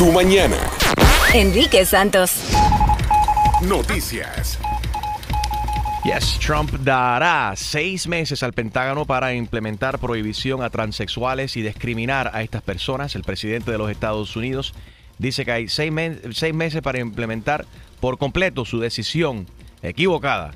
tu mañana. Enrique Santos. Noticias. Yes, Trump dará seis meses al Pentágono para implementar prohibición a transexuales y discriminar a estas personas. El presidente de los Estados Unidos dice que hay seis, seis meses para implementar por completo su decisión equivocada,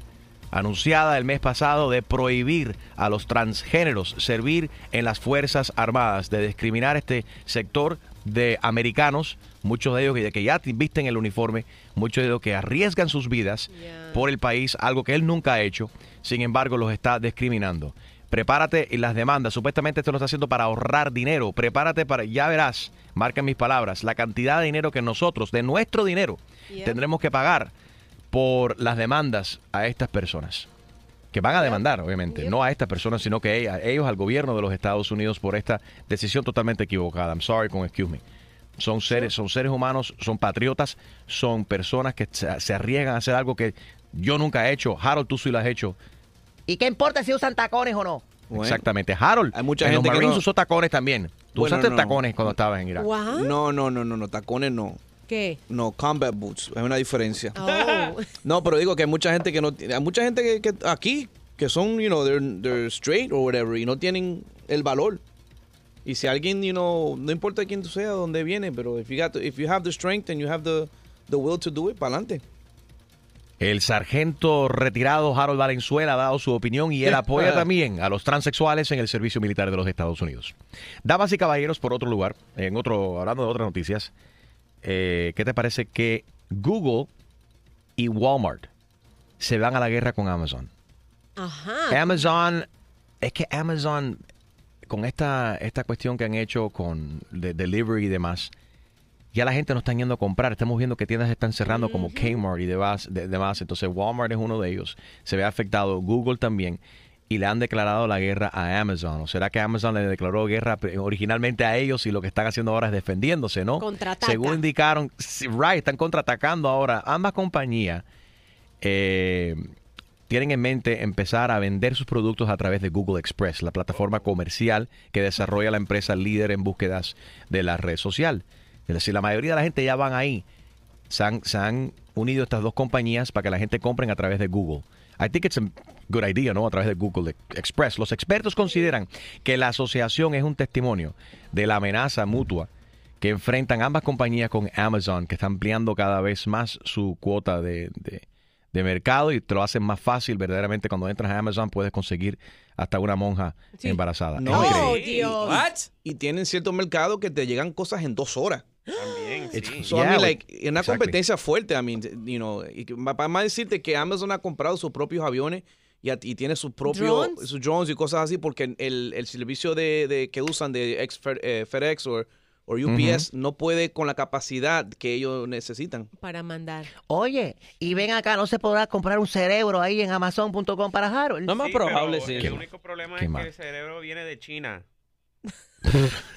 anunciada el mes pasado de prohibir a los transgéneros servir en las Fuerzas Armadas, de discriminar este sector de americanos, muchos de ellos que, que ya visten el uniforme, muchos de ellos que arriesgan sus vidas por el país, algo que él nunca ha hecho, sin embargo los está discriminando. Prepárate y las demandas, supuestamente esto lo está haciendo para ahorrar dinero, prepárate para, ya verás, marquen mis palabras, la cantidad de dinero que nosotros, de nuestro dinero, Yeah. tendremos que pagar por las demandas a estas personas. Que van a demandar, obviamente, no a estas personas, sino que ella- ellos al gobierno de los Estados Unidos por esta decisión totalmente equivocada. I'm sorry con excuse me. Son seres, son seres humanos, son patriotas, son personas que se, arriesgan a hacer algo que yo nunca he hecho. Harold, tú sí lo has hecho. ¿Y qué importa si usan tacones o no? Bueno, Exactamente. Harold, Hay mucha en gente los que no- usó tacones también. Tú Bueno, usaste no. tacones cuando estabas en Irak. ¿What? No, no, no, no, no, tacones no. ¿Qué? No, combat boots, hay una diferencia. Oh. No, pero digo que hay mucha gente que no tiene, hay mucha gente que, que aquí que son, you know, they're, they're straight or whatever y no tienen el valor. Y si alguien, you know, no importa quién tú seas, dónde viene, pero if you got the- if you have the strength and you have the the will to do it, para adelante. El sargento retirado Harold Valenzuela ha dado su opinión y él apoya también a los transexuales en el servicio militar de los Estados Unidos. Damas y caballeros, por otro lugar, en otro, hablando de otras noticias, eh, ¿qué te parece que Google y Walmart se van a la guerra con Amazon? Ajá. Amazon, es que Amazon, con esta, esta cuestión que han hecho con de delivery y demás, ya la gente no está yendo a comprar. Estamos viendo que tiendas están cerrando como Kmart y demás, de- demás. Entonces Walmart es uno de ellos. Se ve afectado. Google también. Y le han declarado la guerra a Amazon. ¿O será que Amazon le declaró guerra originalmente a ellos y lo que están haciendo ahora es defendiéndose, no? Según indicaron, right, están contraatacando ahora. Ambas compañías eh, tienen en mente empezar a vender sus productos a través de Google Express, la plataforma comercial que desarrolla la empresa líder en búsquedas de la red social. Es decir, la mayoría de la gente ya van ahí. Se han, se han unido estas dos compañías para que la gente compren a través de Google. I think it's a good idea, ¿no? A través de Google Express. Los expertos consideran que la asociación es un testimonio de la amenaza mutua que enfrentan ambas compañías con Amazon, que está ampliando cada vez más su cuota de, de- de mercado y te lo hacen más fácil. Verdaderamente, cuando entras a Amazon puedes conseguir hasta una monja Sí. embarazada. No, Oh. Dios. What? Y tienen cierto mercado que te llegan cosas en dos horas. También, sí. It's- So, Yeah, I mean, like- like, una exactly. competencia fuerte, I mean, you know, para más decirte que Amazon ha comprado sus propios aviones y, a- y tiene sus propios Drones. sus drones y cosas así porque el, el servicio de, de- que usan de ex- eh, FedEx o o UPS no puede con la capacidad que ellos necesitan. Para mandar. Oye, y ven acá, no se podrá comprar un cerebro ahí en amazon.com para Harold. No más Sí, probable, pero sí. El único problema Qué es mal. que el cerebro viene de China.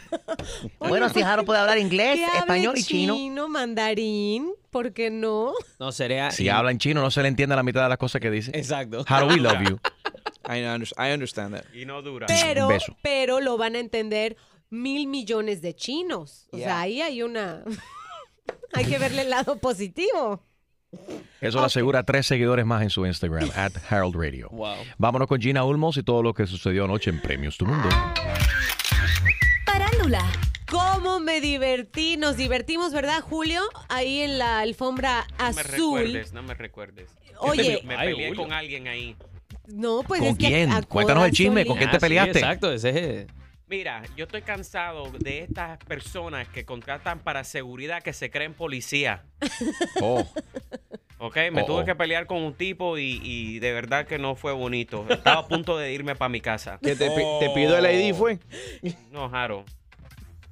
Bueno, si Harold puede hablar inglés, español y chino. chino, mandarín, ¿por qué no? No sería. Si habla en chino, no se le entiende la mitad de las cosas que dice. Exacto. Do we love you? I, under- I understand that. Y no dura. Pero, beso. pero lo van a entender mil millones de chinos. O sea, ahí hay una... hay que verle el lado positivo. Eso lo asegura tres seguidores más en su Instagram, at Harold Radio. Wow. Vámonos con Gina Ulmos y todo lo que sucedió anoche en Premios Tu Mundo. Farándula. ¿Cómo me divertí? Nos divertimos, ¿verdad, Julio? Ahí en la alfombra No me azul. recuerdes, no me recuerdes. Oye, Me Ay, peleé Julio. con alguien ahí. no, pues ¿Con es que quién? a Cuéntanos el chisme, ¿con quién te Ah, sí, peleaste? exacto, ese es. Mira, yo estoy cansado de estas personas que contratan para seguridad que se creen policía. Oh, ¿Ok? Me Oh, tuve oh. que pelear con un tipo y, y de verdad que no fue bonito. Estaba a punto de irme para mi casa. ¿Que te, te pido el ID fue? No, Jaro.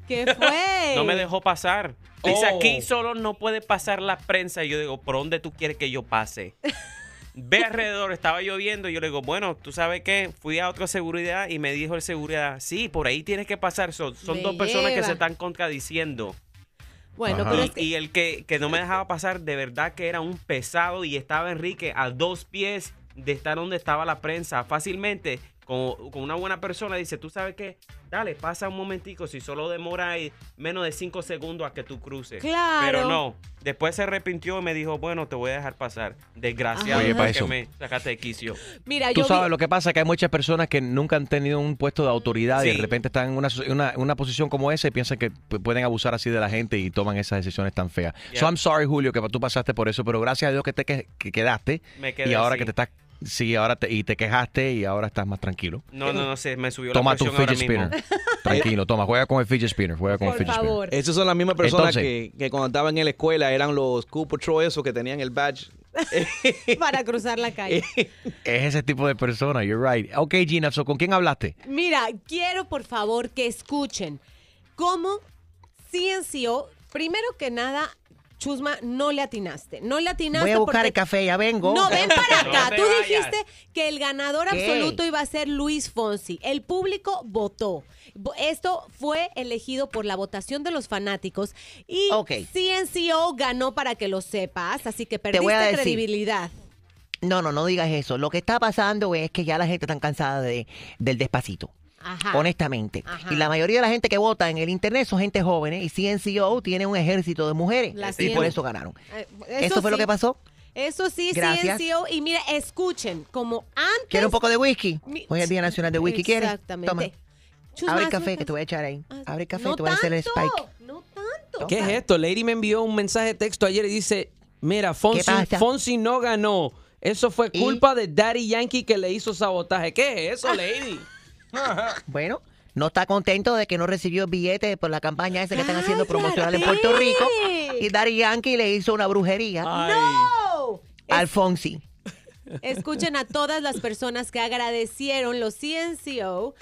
¿Qué fue? No me dejó pasar. Dice, Oh. aquí solo no puede pasar la prensa. Y yo digo, ¿por dónde tú quieres que yo pase? Ve alrededor, estaba lloviendo. Y yo le digo, bueno, ¿tú sabes qué? Fui a otra seguridad y me dijo el seguridad, sí, por ahí tienes que pasar. Son, son dos personas que se están contradiciendo. Bueno, Ajá. pero Y, es que... y el que, que no me dejaba pasar, de verdad que era un pesado y estaba Enrique a dos pies de estar donde estaba la prensa. Fácilmente con, con una buena persona, dice, tú sabes qué, dale, pasa un momentico, si solo demora ahí menos de cinco segundos a que tú cruces. Claro. Pero no, después se arrepintió y me dijo, bueno, te voy a dejar pasar. Desgraciado, Oye, pa' porque eso. me sacaste de quicio. Mira, Tú yo sabes, vi- lo que pasa es que hay muchas personas que nunca han tenido un puesto de autoridad y de repente están en una, una, una posición como esa y piensan que pu- pueden abusar así de la gente y toman esas decisiones tan feas. Yeah. So I'm sorry, Julio, que tú pasaste por eso, pero gracias a Dios que te que, que quedaste Me quedé y ahora así. que te estás sí, ahora te, y te quejaste y ahora estás más tranquilo. No, no, no sé, me subió Toma la tu presión ahora fidget mismo. spinner. Tranquilo, toma, juega con el fidget spinner, juega con el por fidget spinner. favor. Esas son las mismas personas Entonces- que, que cuando estaban en la escuela eran los Cool Patrol esos que tenían el badge. para cruzar la calle. Es ese tipo de persona, you're right. Ok, Gina, so, ¿con quién hablaste? Mira, quiero por favor que escuchen cómo CNCO, primero que nada, Chusma, no le atinaste. No le atinaste Voy a buscar porque- el café, ya vengo. No, ven para acá. te Tú vayas. dijiste que el ganador ¿Qué? absoluto iba a ser Luis Fonsi. El público votó. Vo- Esto fue elegido por la votación de los fanáticos y Ok. CNCO ganó para que lo sepas, así que perdiste voy a decir. credibilidad. No, no, no digas eso. Lo que está pasando es que ya la gente está cansada de, del despacito. Ajá. Honestamente. Ajá. Y la mayoría de la gente que vota en el internet son gente jóvenes y CNCO tiene un ejército de mujeres La y por eso ganaron. Eh, ¿Eso, fue lo que pasó? Eso sí, Gracias. CNCO. Y mira, escuchen, como antes... ¿Quieres un poco de whisky? Mi- Hoy es el Día Nacional de Whisky. ¿Quieres? Exactamente. Toma. Chusma, Abre el café que te voy a echar ahí. Ah, Abre el café, no te voy a hacer el spike. No tanto. ¿Qué es esto? Lady me envió un mensaje de texto ayer y dice, mira, Fonsi? Fonsi no ganó. Eso fue ¿Y? culpa de Daddy Yankee que le hizo sabotaje. ¿Qué es eso, Lady? Bueno, no está contento de que no recibió billetes por la campaña esa que están haciendo promocional en Puerto Rico. Y Daddy Yankee le hizo una brujería ¡No! al Fonsi. Escuchen a todas las personas que agradecieron los CNCO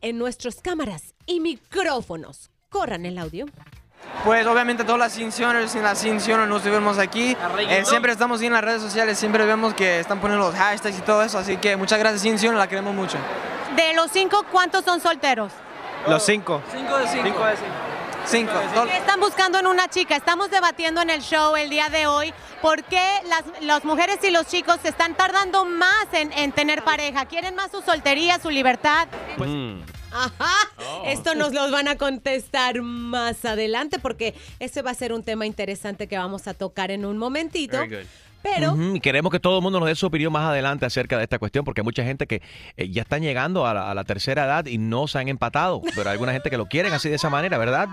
en nuestras cámaras y micrófonos. Corran el audio. Pues obviamente todas las Cincioners y las Cincioners no estuvimos aquí. Eh, siempre estamos ahí en las redes sociales, siempre vemos que están poniendo los hashtags y todo eso, así que muchas gracias Cincioner, la queremos mucho. De los cinco, ¿cuántos son solteros? Los cinco. Cinco de cinco. Cinco de cinco. Cinco. ¿Qué están buscando en una chica? Estamos debatiendo en el show el día de hoy por qué las, las mujeres y los chicos se están tardando más en, en tener pareja. ¿Quieren más su soltería, su libertad? Mm. Ajá. Esto nos lo van a contestar más adelante porque ese va a ser un tema interesante que vamos a tocar en un momentito. Queremos que todo el mundo nos dé su opinión más adelante acerca de esta cuestión, porque hay mucha gente que eh, ya están llegando a la, a la tercera edad y no se han empatado, pero hay alguna gente que lo quieren así de esa manera, ¿verdad?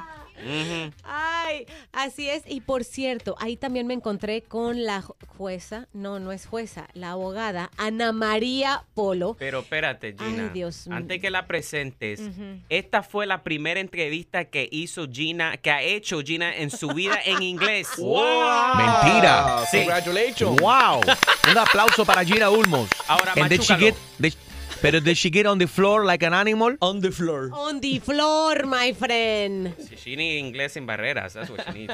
Ay, así es. Y por cierto, ahí también me encontré con la ju- jueza, no, no es jueza, la abogada Ana María Polo. Pero espérate, Gina. Ay, Dios mío. Antes que la presentes, esta fue la primera entrevista que hizo Gina, que ha hecho Gina en su vida en inglés. Mentira. Sí. Congratulations. ¡Wow! Un aplauso para Gina Ulmos. Ahora, And pero did she get on the floor like an animal? On the floor. On the floor, my friend. Sí, She need inglés sin barreras. That's what she needs.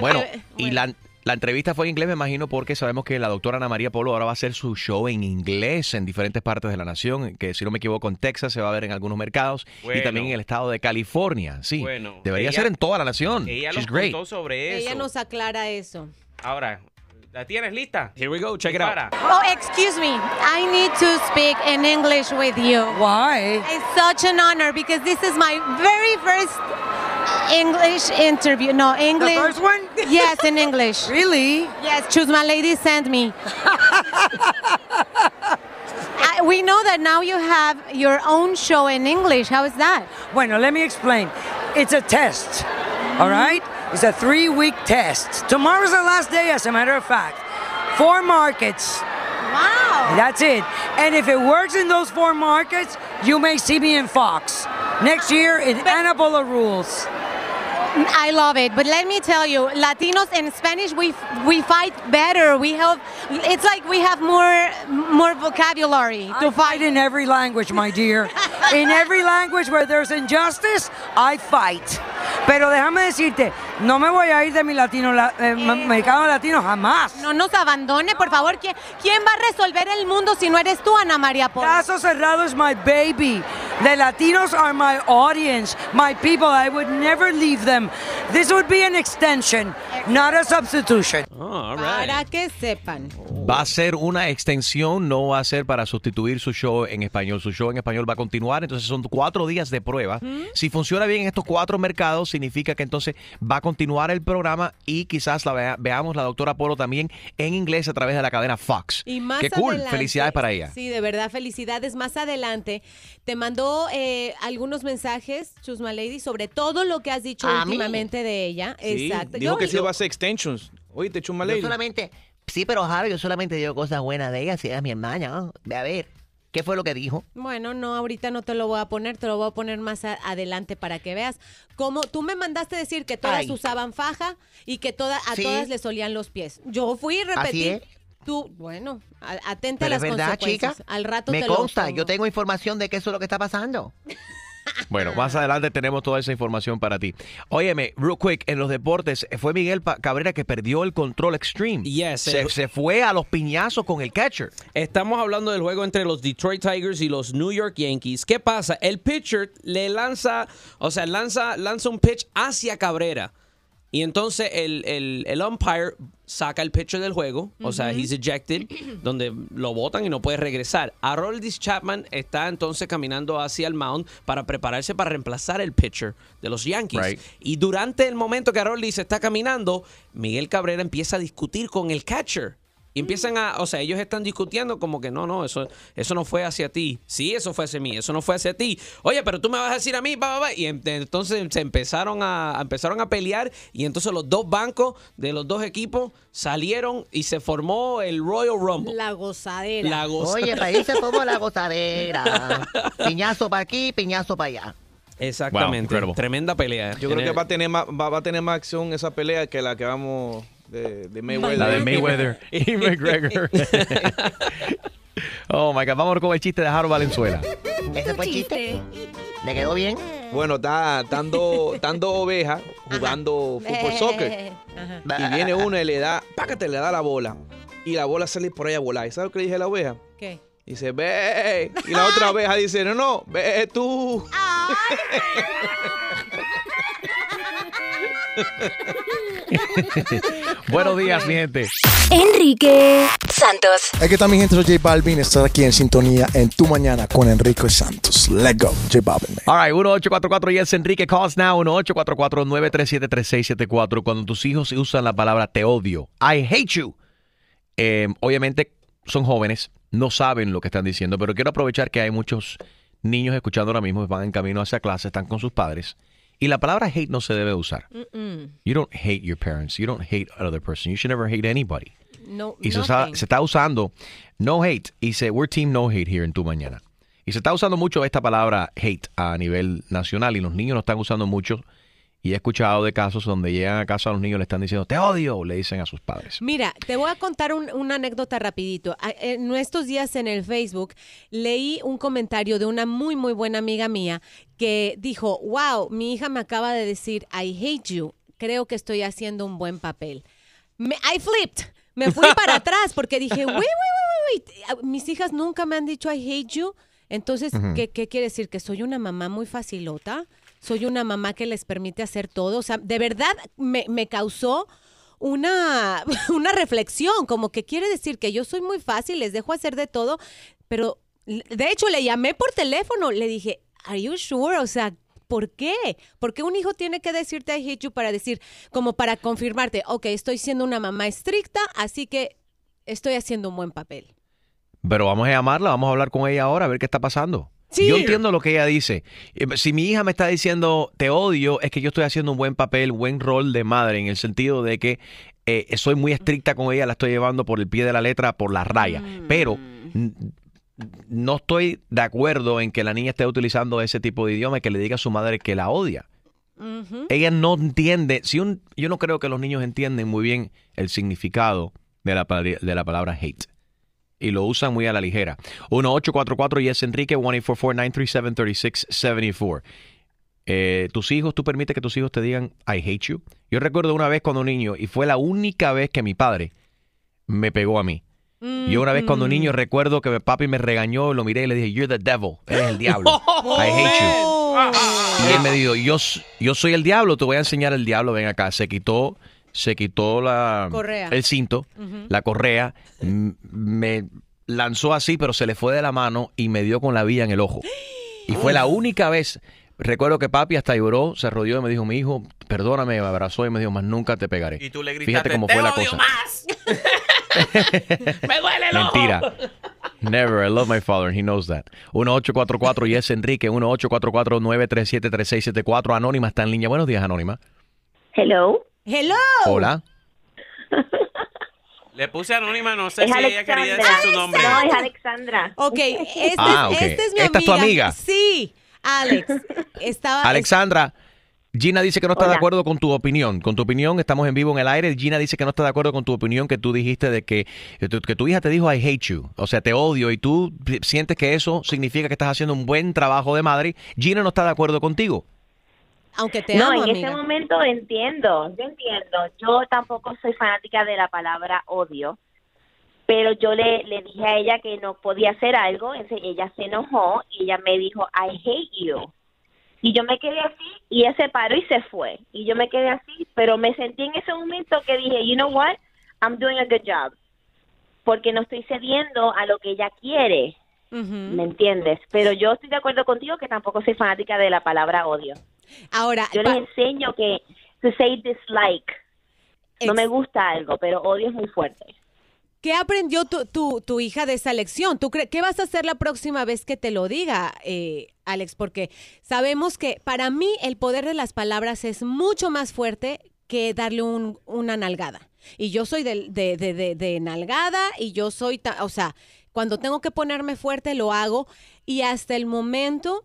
Bueno, y la, la entrevista fue en inglés, me imagino, porque sabemos que la doctora Ana María Polo ahora va a hacer su show en inglés en diferentes partes de la nación, que si no me equivoco en Texas se va a ver en algunos mercados y también en el estado de California. Sí, Bueno, debería ella- ser en toda la nación. Ella She's great. contó sobre eso. Ella nos aclara eso. Ahora, ¿la tienes lista? Here we go. Check it out. Oh, excuse me. I need to speak in English with you. Why? It's such an honor because this is my very first English interview. No, English. The first one? Yes, in English. Really? Yes, choose my lady send me. I, we know that now you have your own show in English. How is that? Bueno, let me explain. It's a test, all right? It's a three week test. Tomorrow's the last day, as a matter of fact. Four markets. Wow. That's it. And if it works in those four markets, you may see me in Fox. Next year, in Anabola rules. I love it, but let me tell you, Latinos in Spanish we we fight better. We have it's like we have more more vocabulary to I fight fight. in every language, my dear. in every language where there's injustice, I fight. Pero déjame decirte, no me voy a ir de mi latino, la- eh, mercado latino jamás. No nos abandone, por favor. ¿Quién, quién va a resolver el mundo si no eres tú, Ana María Polo? Caso cerrado es my baby. The Latinos are my audience, my people. I would never leave them. This would be an extension, not a substitution. Oh, all Para que sepan. Va a ser una extensión, no va a ser para sustituir su show en español. Su show en español va a continuar, entonces son cuatro días de prueba. Si funciona bien en estos cuatro mercados, significa que entonces va a continuar el programa y quizás la vea- veamos la doctora Polo también en inglés a través de la cadena Fox. Y más Qué cool, adelante- felicidades para ella. Sí, de verdad, felicidades. Más adelante te mandó eh, algunos mensajes, Chusma Lady, sobre todo lo que has dicho A mí. Últimamente de ella. Sí, Exacto. Dijo Yo- que se yo- iba a hacer extensions. Oye, te chuma Yo lady. solamente, sí, pero Jaro, yo solamente digo cosas buenas de ella, si es mi hermana. ¿no? Ve a ver, ¿qué fue lo que dijo? Bueno, no, ahorita no te lo voy a poner, te lo voy a poner más a- adelante para que veas. Como tú me mandaste decir que todas Ay. usaban faja y que toda, a Sí. todas les olían los pies. Yo fui y repetí. es. Tú, bueno, a- atenta a Pero las es verdad, chica. consecuencias. Al rato Me te lo consta, pongo. yo tengo información de que eso es lo que está pasando. Bueno, más adelante tenemos toda esa información para ti. Óyeme, real quick, en los deportes, fue Miguel Cabrera que perdió el control extreme. Yes, se, se fue a los piñazos con el catcher. Estamos hablando del juego entre los Detroit Tigers y los New York Yankees. ¿Qué pasa? El pitcher le lanza, o sea, lanza, lanza un pitch hacia Cabrera. Y entonces el, el, el umpire saca el pitcher del juego, o sea, he's ejected, donde lo botan y no puede regresar. Aroldis Chapman está entonces caminando hacia el mound para prepararse para reemplazar el pitcher de los Yankees. Right. Y durante el momento que Aroldis está caminando, Miguel Cabrera empieza a discutir con el catcher. Y empiezan a, o sea, ellos están discutiendo como que no, no, eso, eso no fue hacia ti. Sí, eso fue hacia mí, eso no fue hacia ti. Oye, pero tú me vas a decir a mí, va, va, va. Y en- entonces se empezaron a, empezaron a pelear y entonces los dos bancos de los dos equipos salieron y se formó el Royal Rumble. La gozadera. La goza- Oye, para ahí se formó la gozadera. Piñazo para aquí, piñazo para allá. Exactamente. Wow. Tremenda pelea. Yo creo En que el- va a tener más, va, va a tener más acción esa pelea que la que vamos de, de Mayweather. La de Mayweather y McGregor. oh my God, vamos con el chiste de Jaro Valenzuela. ¿Ese fue el chiste? ¿Le quedó bien? Bueno, está dando, dando ovejas jugando fútbol soccer. Ajá. Y viene una y le da, pácate, le da la bola. Y la bola sale por ahí a volar. ¿Y sabes lo que le dije a la oveja? ¿Qué? Dice, ve. Y la otra oveja dice, no, no, ve tú. Buenos días, mi gente. Enrique Santos. Aquí está mi gente, soy J Balvin. Estás aquí en sintonía en tu mañana con Enrique Santos. Let's go, J Balvin. man. All right, 1844 yes Enrique calls now 1844-937-3674 cuando tus hijos usan la palabra te odio. I hate you. Eh, obviamente son jóvenes, no saben lo que están diciendo, pero quiero aprovechar que hay muchos niños escuchando ahora mismo, van en camino hacia clase, están con sus padres. Y la palabra hate no se debe usar. You don't hate your parents. You don't hate another person. You should never hate anybody. No, Y se está usando no hate. Y se, we're team no hate here en tu mañana. Y se está usando mucho esta palabra hate a nivel nacional y los niños lo están usando mucho. Y he escuchado de casos donde llegan a casa a los niños le están diciendo te odio, le dicen a sus padres. Mira, te voy a contar un- una anécdota rapidito. En estos días en el Facebook leí un comentario de una muy, muy buena amiga mía que dijo, wow, mi hija me acaba de decir, I hate you. Creo que estoy haciendo un buen papel. Me, I flipped. Me fui para atrás porque dije, wait, wait, wait, wait, wait. Mis hijas nunca me han dicho I hate you. Entonces, Ujú. ¿qué, ¿qué quiere decir? ¿Que soy una mamá muy facilota? ¿Soy una mamá que les permite hacer todo? O sea, de verdad me, me causó una, una reflexión, como que quiere decir que yo soy muy fácil, les dejo hacer de todo, pero de hecho le llamé por teléfono, le dije, ¿Are you sure? O sea, ¿por qué? ¿Por qué un hijo tiene que decirte I hate you para decir, como para confirmarte, ok, estoy siendo una mamá estricta, así que estoy haciendo un buen papel? Pero vamos a llamarla, vamos a hablar con ella ahora a ver qué está pasando. Sí. Yo entiendo lo que ella dice. Eh, Si mi hija me está diciendo te odio, es que yo estoy haciendo un buen papel, buen rol de madre, en el sentido de que eh, soy muy estricta con ella, la estoy llevando por el pie de la letra, por la raya. Pero n- no estoy de acuerdo en que la niña esté utilizando ese tipo de idioma y que le diga a su madre que la odia. Ella no entiende, si un, yo no creo que los niños entienden muy bien el significado de la, de la palabra hate. Y lo usan muy a la ligera. 1-844 yes Enrique 1-844-937-3674. Eh, tus hijos, tú permites que tus hijos te digan I hate you. Yo recuerdo una vez cuando un niño, y fue la única vez que mi padre me pegó a mí. Yo una vez cuando Mm. niño recuerdo que papi me regañó, lo miré y le dije, you're the devil, eres el diablo. I hate you. Y él me dijo, yo, yo soy el diablo, te voy a enseñar el diablo, ven acá. Se quitó, se quitó la, Correa. el cinto, la correa, me lanzó así, pero se le fue de la mano y me dio con la vía en el ojo. Y fue la única vez, recuerdo que papi hasta lloró, se rodeó y me dijo, mi hijo, perdóname, me abrazó y me dijo, más nunca te pegaré. Y tú le Fíjate gritaste, cómo "Te fue la cosa. más". ¡Me duele el ojo! Mentira. Never. I love my father. and He knows that. 1844 Yes Enrique. 1844-937-3674. Anónima está en línea. Buenos días, Anónima. Hello. Hello. Hola. Le puse anónima, no sé Es si ella quería decir su nombre. No, es Alexandra. Ok, este, Ah, es, ok. este es mi Esta es tu amiga. Sí, Alex. Estaba, Alexandra. Gina dice que no está de acuerdo con tu opinión. Con tu opinión, estamos en vivo en el aire. Gina dice que no está de acuerdo con tu opinión que tú dijiste de que, que tu hija te dijo I hate you. O sea, te odio y tú sientes que eso significa que estás haciendo un buen trabajo de madre. Gina no está de acuerdo contigo. Aunque te no, amo, en amiga. ese momento entiendo, yo entiendo. Yo tampoco soy fanática de la palabra odio, pero yo le, le dije a ella que no podía hacer algo, entonces ella se enojó y ella me dijo, I hate you. Y yo me quedé así y ella se paró y se fue. Y yo me quedé así, pero me sentí en ese momento que dije, you know what, I'm doing a good job. Porque no estoy cediendo a lo que ella quiere, ¿me entiendes? Pero yo estoy de acuerdo contigo que tampoco soy fanática de la palabra odio. Ahora, yo les enseño que to say dislike. No me gusta algo, pero odio es muy fuerte. ¿Qué aprendió tu, tu, tu hija de esa lección? ¿Tú ¿Qué vas a hacer la próxima vez que te lo diga, eh, Alex? Porque sabemos que para mí el poder de las palabras es mucho más fuerte que darle un- una nalgada. Y yo soy de, de, de, de- de nalgada y yo soy, ta- o sea, cuando tengo que ponerme fuerte lo hago y hasta el momento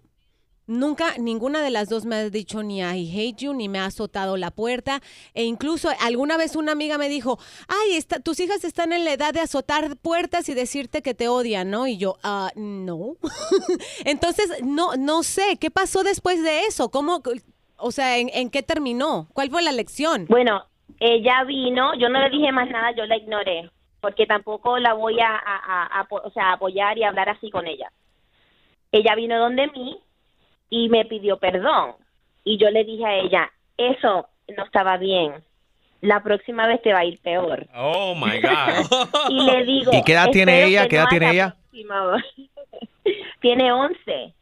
Nunca, ninguna de las dos me ha dicho ni I hate you, ni me ha azotado la puerta. E incluso alguna vez una amiga me dijo, ay, está, tus hijas están en la edad de azotar puertas y decirte que te odian, ¿no? Y yo, ah, no. Entonces, no, no sé, ¿qué pasó después de eso? ¿Cómo, o sea, en, qué terminó? ¿Cuál fue la lección? Bueno, ella vino, yo no le dije más nada, yo la ignoré, porque tampoco la voy a, a- a- o sea, apoyar y hablar así con ella. Ella vino donde mí y me pidió perdón. Y yo le dije a ella, eso no estaba bien. La próxima vez te va a ir peor. Oh my God. Y le digo. ¿Y qué edad tiene "Espero ella? ¿Qué edad no tiene ella? próxima". tiene 11.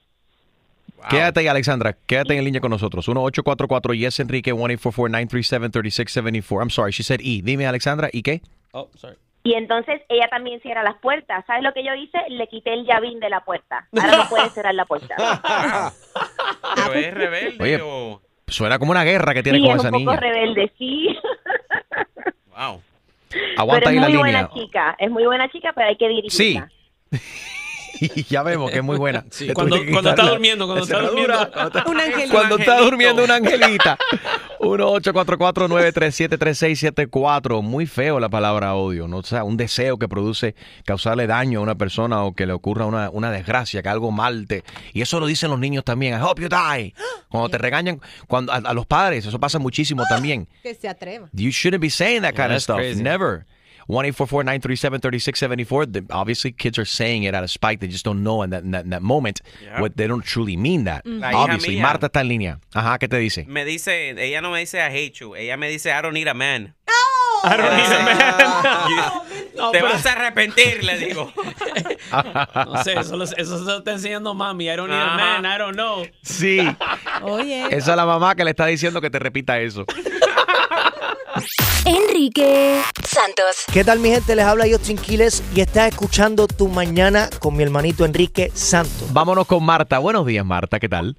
Quédate ahí, Alexandra. Quédate en línea con nosotros. 1844 Yes Enrique 1-844-937-3674. I'm sorry, she said E. Dime, Alexandra, ¿y qué? Oh, sorry. Y entonces ella también cierra las puertas. ¿Sabes lo que yo hice? Le quité el llavín de la puerta. Ahora no puede cerrar la puerta. ¿Pero es rebelde Oye, o...? Suena como una guerra que tiene sí, con es esa un poco niña. rebelde, sí. Wow. Aguanta pero ahí es la muy línea. buena chica. Es muy buena chica, pero hay que Sí. dirigirla. ya vemos que es muy buena. Le cuando- cuando está durmiendo, cuando está durmiendo. Cuando está- Un angelito. Cuando está durmiendo una angelita. 1-844-937-3674. Muy feo la palabra odio. ¿no? O sea, un deseo que produce causarle daño a una persona o que le ocurra una, una desgracia, que algo mal te... Y eso lo dicen los niños también. I hope you die. Cuando te regañan cuando, a, a los padres, eso pasa muchísimo también. Que se atreva. You shouldn't be saying that Yeah, kind of that's stuff. crazy. Never. 1-844-937-3674. The- Obviously, kids are saying it out of spite. They just don't know in that, in that, in that moment Yeah. what they don't truly mean that. La hija Obviously. mía. Marta está en línea. Ajá, ¿qué te dice? Me dice, ella no me dice I hate you, ella me dice I don't need a man. I don't need a man. No, Te pero- vas a arrepentir, le digo. No sé, eso, eso se lo está enseñando mami. I don't need a man, I don't know. Sí. Oye. Esa es la mamá que le está diciendo que te repita eso. Enrique Santos. ¿Qué tal mi gente? Les habla Justin Quiles y estás escuchando Tu Mañana con mi hermanito Enrique Santos. Vámonos con Marta. Buenos días, Marta. ¿Qué tal?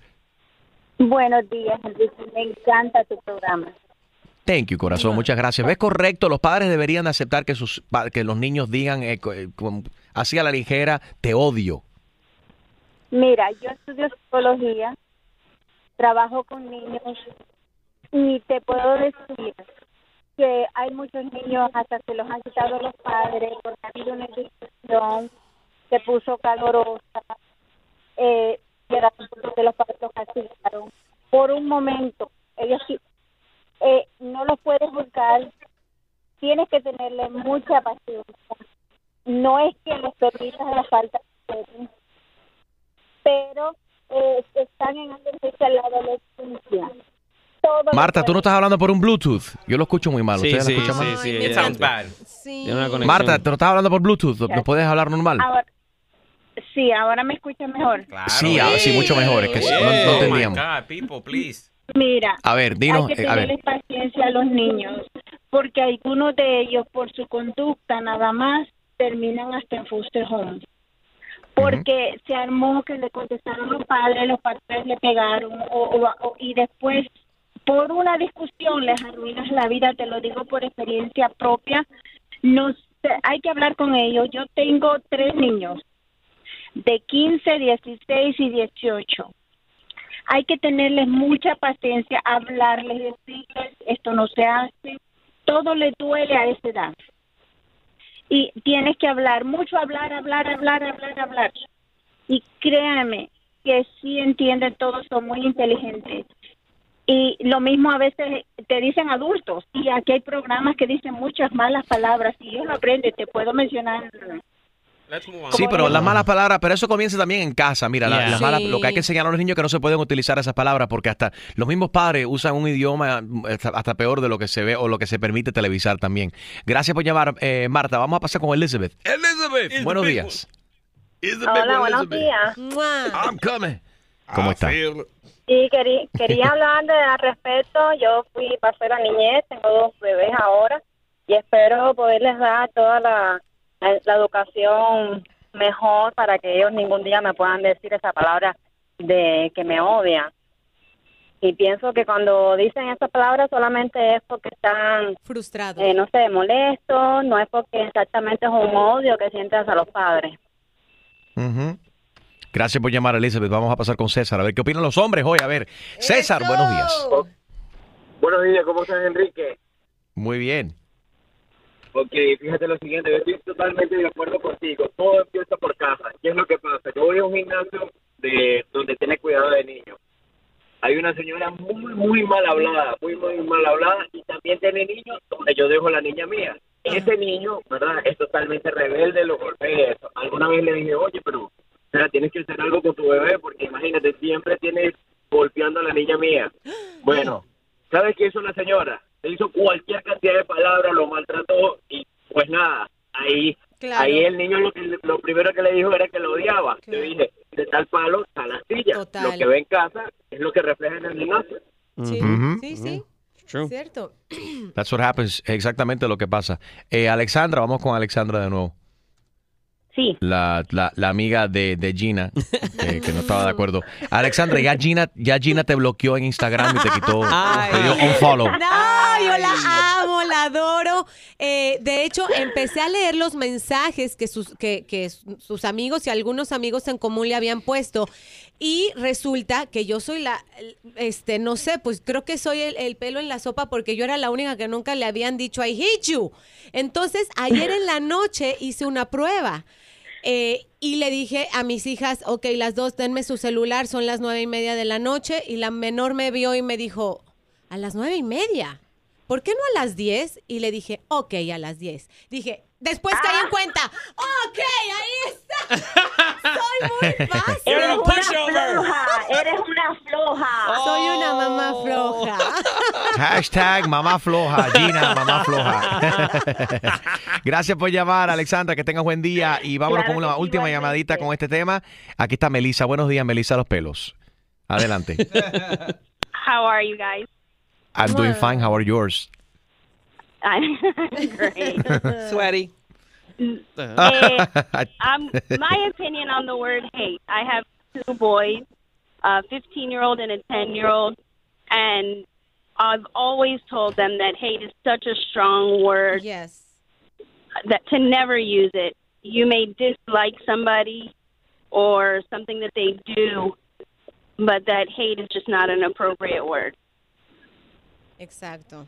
Buenos días, Enrique. Me encanta tu programa. Thank you, corazón. Muchas gracias. ¿Ves correcto? Los padres deberían de aceptar que, sus, pa- que los niños digan eh, co- eh, así a la ligera, te odio. Mira, yo estudio psicología, trabajo con niños y te puedo decir que hay muchos niños hasta se los han quitado los padres porque ha habido una discusión, se puso calorosa, eh, era porque los padres los castigaron. Por un momento, ellos eh, no los puedes buscar, tienes que tenerle mucha paciencia no es que les permitas la falta de pero eh, están en la adolescencia. Todo Marta, tú no estás hablando por un Bluetooth. Yo lo escucho muy mal. Sí, ¿Ustedes sí, lo escuchan sí, mal? sí, it sounds bad. Tiene una conexión. Marta, tú no estás hablando por Bluetooth. ¿No puedes hablar normal? Ahora, sí, ahora me escuchan mejor. Sí, ah, sí, mucho mejor. Es que no, no Oh my entendíamos. God, people, please. Mira, A ver, dinos, hay que eh, a ver. tenerles paciencia a los niños, porque algunos de ellos, por su conducta nada más, terminan hasta en foster homes. Porque se armó que le contestaron los padres, los padres le pegaron, o, o- o- y después, por una discusión, les arruinas la vida, te lo digo por experiencia propia. Hay que hablar con ellos. Yo tengo tres niños, de 15, 16 y 18 hay que tenerles mucha paciencia, hablarles, decirles esto no se hace, todo le duele a esa edad. Y tienes que hablar, mucho hablar, hablar, hablar, hablar, hablar. Y créanme que sí entienden todos, son muy inteligentes. Y lo mismo a veces te dicen adultos, y aquí hay programas que dicen muchas malas palabras, y ellos lo aprenden, te puedo mencionar Let's move on. Sí, pero las malas palabras, pero eso comienza también en casa. Mira, la- Yeah. las malas- Sí. lo que hay que enseñar a los niños es que no se pueden utilizar esas palabras porque hasta los mismos padres usan un idioma hasta, hasta peor de lo que se ve o lo que se permite televisar también. Gracias por llamar, eh, Marta. Vamos a pasar con Elizabeth. Elizabeth. Buenos días. Hola, buenos días. I'm coming. ¿Cómo está? Sí, quería, quería hablar de, al respecto. Yo fui, pasé la niñez, tengo dos bebés ahora y espero poderles dar toda la, la, la educación mejor para que ellos ningún día me puedan decir esa palabra de que me odian. Y pienso que cuando dicen esa palabra solamente es porque están frustrados. no sé, molestos, no es porque exactamente es un odio que sienten hacia los padres. Ujú. Gracias por llamar, Elizabeth. Vamos a pasar con César. A ver qué opinan los hombres hoy. A ver, César, buenos días. Buenos días, ¿cómo estás, Enrique? Muy bien. Ok, fíjate lo siguiente, yo estoy totalmente de acuerdo contigo. Todo empieza por casa. ¿Qué es lo que pasa? Yo voy a un gimnasio de donde tiene cuidado de niños. Hay una señora muy, muy mal hablada, muy, muy mal hablada, y también tiene niños donde yo dejo la niña mía. Ese niño, ¿verdad? Es totalmente rebelde, lo golpeé. Eso. Alguna vez le dije, oye, pero o sea, tienes que hacer algo con tu bebé, porque imagínate, siempre tienes golpeando a la niña mía. Bueno, ¿sabes qué hizo la señora? Le hizo cualquier cantidad de palabras, lo maltrató y pues nada, ahí Claro. ahí el niño lo, que, lo primero que le dijo era que lo odiaba. Yo dije, de tal palo, tal astilla. Total. Lo que ve en casa es lo que refleja en el gimnasio. Sí, sí. True. Cierto. That's what happens. Exactamente lo que pasa. Eh, Alexandra, vamos con Alexandra de nuevo. Sí. La, la, la amiga de, de Gina, que, que no estaba de acuerdo. Alexandra, ya Gina, ya Gina te bloqueó en Instagram y te quitó, te dio un follow. No, yo la amo, la adoro. Eh, de hecho, empecé a leer los mensajes que sus, que, que sus amigos y algunos amigos en común le habían puesto. Y resulta que yo soy la, este, no sé, pues creo que soy el, el pelo en la sopa porque yo era la única que nunca le habían dicho I hate you. Entonces, ayer en la noche hice una prueba. Eh, y le dije a mis hijas, ok, las dos, denme su celular, son las nueve y media de la noche. Y la menor me vio y me dijo, a las nueve y media. ¿Por qué no a las diez? Y le dije, ok, a las diez. Dije, después caí en cuenta, ok, ahí está. Soy muy fácil. Eres una floja, eres una floja. Soy una mamá floja. Hashtag mamá floja, Gina, mamá floja. Gracias por llamar, Alexandra, que tengas buen día y vámonos Claro con una última igualmente. llamadita con este tema. Aquí está Melissa. Buenos días, Melissa Los Pelos. Adelante. How are you guys? I'm doing fine. How are yours? I'm great. Sweaty. Eh, um, my opinion on the word hate. I have two boys, a 15 year old and a 10 year old, and I've always told them that hate is such a strong word. Yes. That to never use it. You may dislike somebody or something that they do, but that hate is just not an appropriate word. Exacto.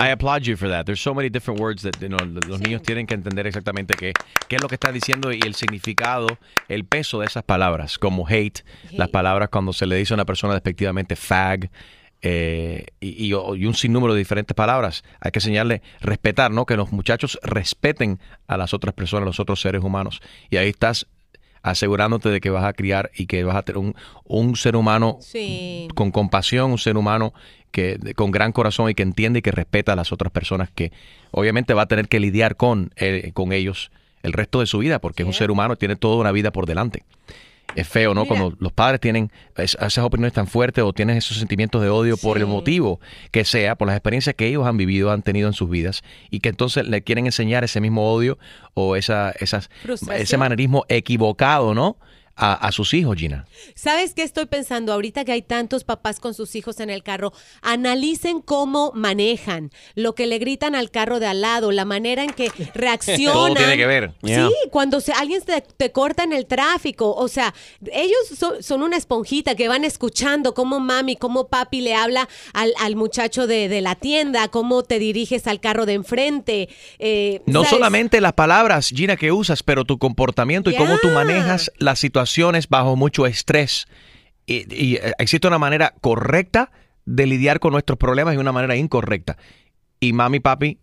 I applaud you for that. There's so many different words that you know, los niños tienen que entender exactamente qué, qué es lo que está diciendo y el significado, el peso de esas palabras, como hate, las palabras cuando se le dice a una persona despectivamente fag, eh, y, y- y un sinnúmero de diferentes palabras. Hay que enseñarle respetar, ¿no? Que los muchachos respeten a las otras personas, a los otros seres humanos. Y ahí estás asegurándote de que vas a criar y que vas a tener un, un ser humano Sí. con compasión, un ser humano que de- con gran corazón y que entiende y que respeta a las otras personas que obviamente va a tener que lidiar con, eh, con ellos el resto de su vida, porque es un ser humano, tiene toda una vida por delante. Es feo, ¿no? Cuando los padres tienen es- esas opiniones tan fuertes o tienen esos sentimientos de odio por el motivo que sea, por las experiencias que ellos han vivido, han tenido en sus vidas, y que entonces le quieren enseñar ese mismo odio o esa, esas, ese manerismo equivocado, ¿no? A, a sus hijos, Gina. ¿Sabes qué estoy pensando ahorita que hay tantos papás con sus hijos en el carro? Analicen cómo manejan, lo que le gritan al carro de al lado, la manera en que reaccionan. Todo tiene que ver. Sí, cuando se, alguien te, te corta en el tráfico, o sea, ellos son, son una esponjita que van escuchando cómo mami, cómo papi le habla al, al muchacho de, de la tienda, cómo te diriges al carro de enfrente. eh, No ¿sabes? solamente las palabras, Gina, que usas, pero tu comportamiento y cómo tú manejas las situaciones bajo mucho estrés. Y, y, eh, existe una manera correcta de lidiar con nuestros problemas y una manera incorrecta. Y mami y papi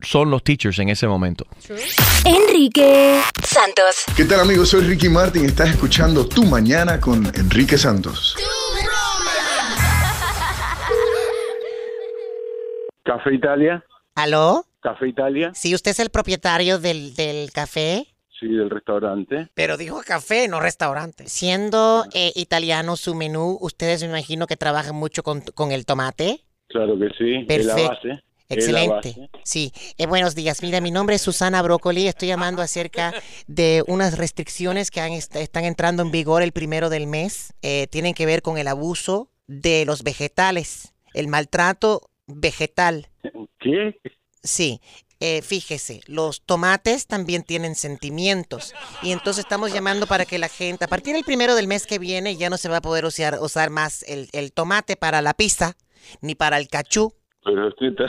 son los teachers en ese momento. Enrique Santos. ¿Qué tal amigos? Soy Ricky Martin. Estás escuchando Tu Mañana con Enrique Santos. Café Italia. ¿Aló? Café Italia. Sí, usted es el propietario del, del café. Sí, del restaurante. Pero dijo café, no restaurante. Siendo eh, italiano su menú, ustedes me imagino que trabajan mucho con, con el tomate. Claro que sí. Es la Perfecto. base. Excelente. Sí, Eh, buenos días. Mira, mi nombre es Susana Brócoli. Estoy llamando acerca de unas restricciones que han est- están entrando en vigor el primero del mes. Eh, tienen que ver con el abuso de los vegetales, el maltrato vegetal. ¿Qué? Sí. Eh, fíjese, los tomates también tienen sentimientos y entonces estamos llamando para que la gente, a partir del primero del mes que viene, ya no se va a poder usar, usar más el, el tomate para la pizza ni para el cachú. Pero usted está...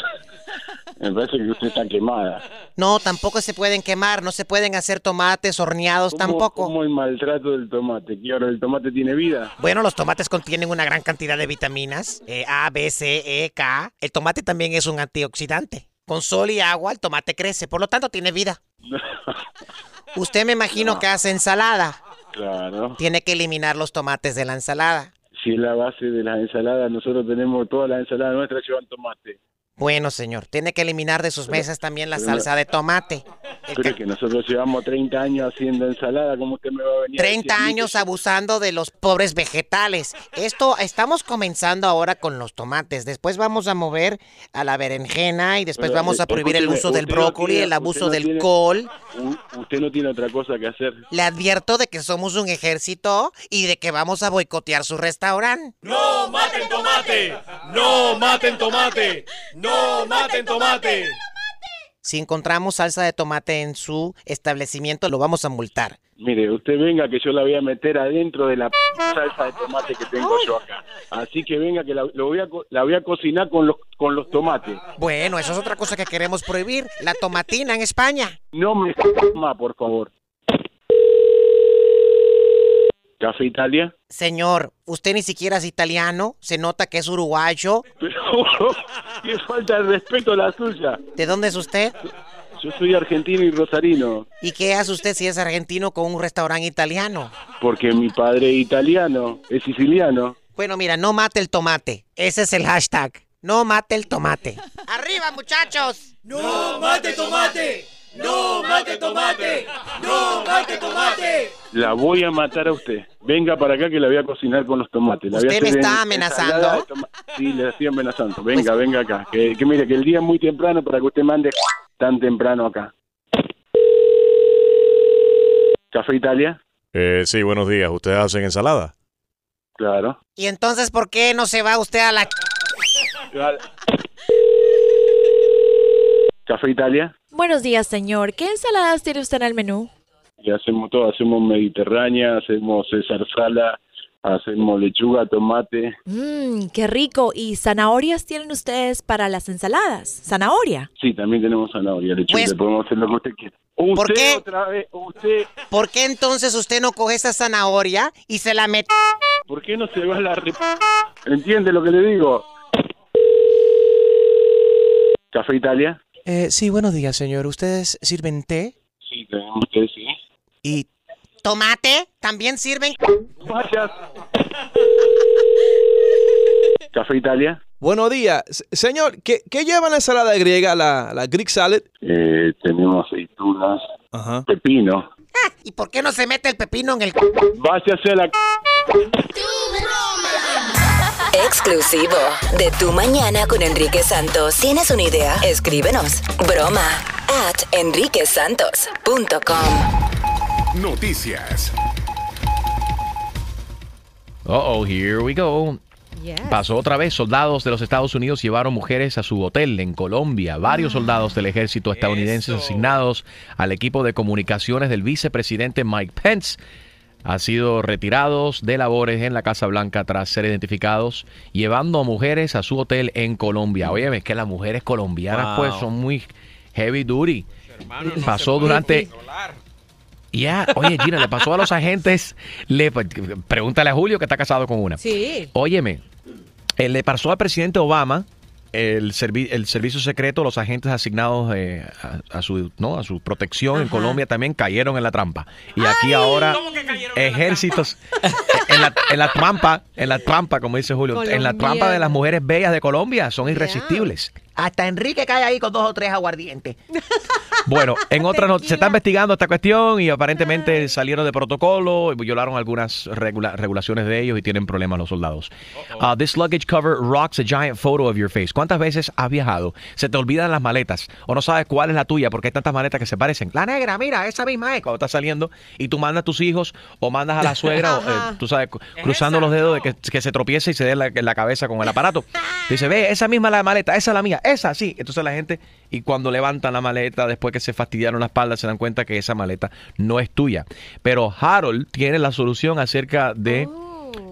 Me parece que usted está quemada. No, tampoco se pueden quemar, no se pueden hacer tomates horneados ¿Cómo- tampoco. ¿Cómo el maltrato del tomate? ¿Que ahora el tomate tiene vida? Bueno, los tomates contienen una gran cantidad de vitaminas, eh, A, B, C, E, K. El tomate también es un antioxidante. Con sol y agua el tomate crece, por lo tanto tiene vida. Usted me imagino que hace ensalada. Claro. Tiene que eliminar los tomates de la ensalada. Si es la base de las ensaladas, nosotros tenemos todas las ensaladas nuestras llevan tomate. Bueno, señor, tiene que eliminar de sus mesas también la no- salsa de tomate. Es que nosotros llevamos 30 años haciendo ensalada, ¿cómo usted me va a venir a 30 decir a mí años abusando de los pobres vegetales. Esto estamos comenzando ahora con los tomates. Después vamos a mover a la berenjena y después Pero, vamos a eh, prohibir el uso del no brócoli, tiene- el abuso no del tiene- col. Usted no tiene otra cosa que hacer. Le advierto de que somos un ejército y de que vamos a boicotear su restaurante. ¡No maten tomate! ¡No maten tomate! ¡No maten tomate! Si encontramos salsa de tomate en su establecimiento, lo vamos a multar. Mire, usted venga que yo la voy a meter adentro de la p- salsa de tomate que tengo yo acá. Así que venga que la, lo voy a, co- la voy a cocinar con los, con los tomates. Bueno, eso es otra cosa que queremos prohibir, la tomatina en España. No me más, por favor. Café Italia. Señor, usted ni siquiera es italiano, se nota que es uruguayo. Pero qué falta de respeto la suya. ¿De dónde es usted? Yo soy argentino y rosarino, ¿Y qué hace usted si es argentino con un restaurante italiano? porque mi padre es italiano, es siciliano. Bueno, mira, no mate el tomate. Ese es el hashtag. No mate el tomate. ¡Arriba, muchachos! ¡No mate tomate! ¡No mate tomate! ¡No mate tomate! La voy a matar a usted. Venga para acá que la voy a cocinar con los tomates. La voy a ¿Usted me está amenazando? Sí, le estoy amenazando. Venga, venga acá. Que, que mire, que el día es muy temprano para que usted mande tan temprano acá. ¿Café Italia? Eh, sí, buenos días. ¿Ustedes hacen ensalada? Claro. ¿Y entonces por qué no se va usted a la... ¿Café Italia? Buenos días, señor. ¿Qué ensaladas tiene usted en el menú? Y hacemos todo. Hacemos mediterránea, hacemos César sala, hacemos lechuga, tomate. Mmm, qué rico. ¿Y zanahorias tienen ustedes para las ensaladas? ¿Zanahoria? Sí, también tenemos zanahoria, lechuga. Pues- Podemos hacer lo que usted quiera. Usted ¿Por qué? otra vez, usted... ¿Por qué entonces usted no coge esa zanahoria y se la mete ¿Por qué no se va a la rep... ¿Entiende lo que le digo? ¿Café Italia? Eh, sí, buenos días, señor. ¿Ustedes sirven té? Sí, tenemos que sí. ¿Y tomate? ¿También sirven? Vayas. ¿Café Italia? Buenos días. Señor, ¿qué, qué lleva la ensalada griega, la, la Greek salad? Eh, tenemos aceitunas, pepino. ¿Y por qué no se mete el pepino en el... Váyase a la... Exclusivo de Tu Mañana con Enrique Santos. ¿Tienes una idea? Escríbenos. Broma at enriquesantos.com. Noticias. Uh oh, here we go. Yes. Pasó otra vez. Soldados de los Estados Unidos llevaron mujeres a su hotel en Colombia. Varios soldados del ejército estadounidenses asignados al equipo de comunicaciones del vicepresidente Mike Pence han sido retirados de labores en la Casa Blanca tras ser identificados llevando a mujeres a su hotel en Colombia. Oye, es que las mujeres colombianas Wow. pues son muy heavy duty. Pasó durante... Ya, oye Gina, le pasó a los agentes, le pregúntale a Julio que está casado con una. Sí. Óyeme, eh, le pasó al presidente Obama el, servi- el servicio secreto, los agentes asignados eh, a, a su no a su protección en Colombia también cayeron en la trampa. Y aquí ahora ejércitos en la, en la trampa, en la trampa, como dice Julio, en la trampa de las mujeres bellas de Colombia son irresistibles. Hasta Enrique cae ahí con dos o tres aguardientes. Bueno, en otras noticias se está investigando esta cuestión y aparentemente salieron de protocolo y violaron algunas regula- regulaciones de ellos y tienen problemas los soldados. Uh, this luggage cover rocks a giant photo of your face. ¿Cuántas veces has viajado? Se te olvidan las maletas o no sabes cuál es la tuya porque hay tantas maletas que se parecen. La negra, mira, esa misma es cuando estás saliendo y tú mandas a tus hijos o mandas a la suegra, o, eh, tú sabes, cruzando los dedos de que, que se tropiece y se dé la, la cabeza con el aparato. Dice, ve, esa misma la maleta, esa es la mía, esa sí. Entonces la gente, y cuando levantan la maleta, después que se fastidiaron la espalda, se dan cuenta que esa maleta no es tuya. Pero Harold tiene la solución acerca de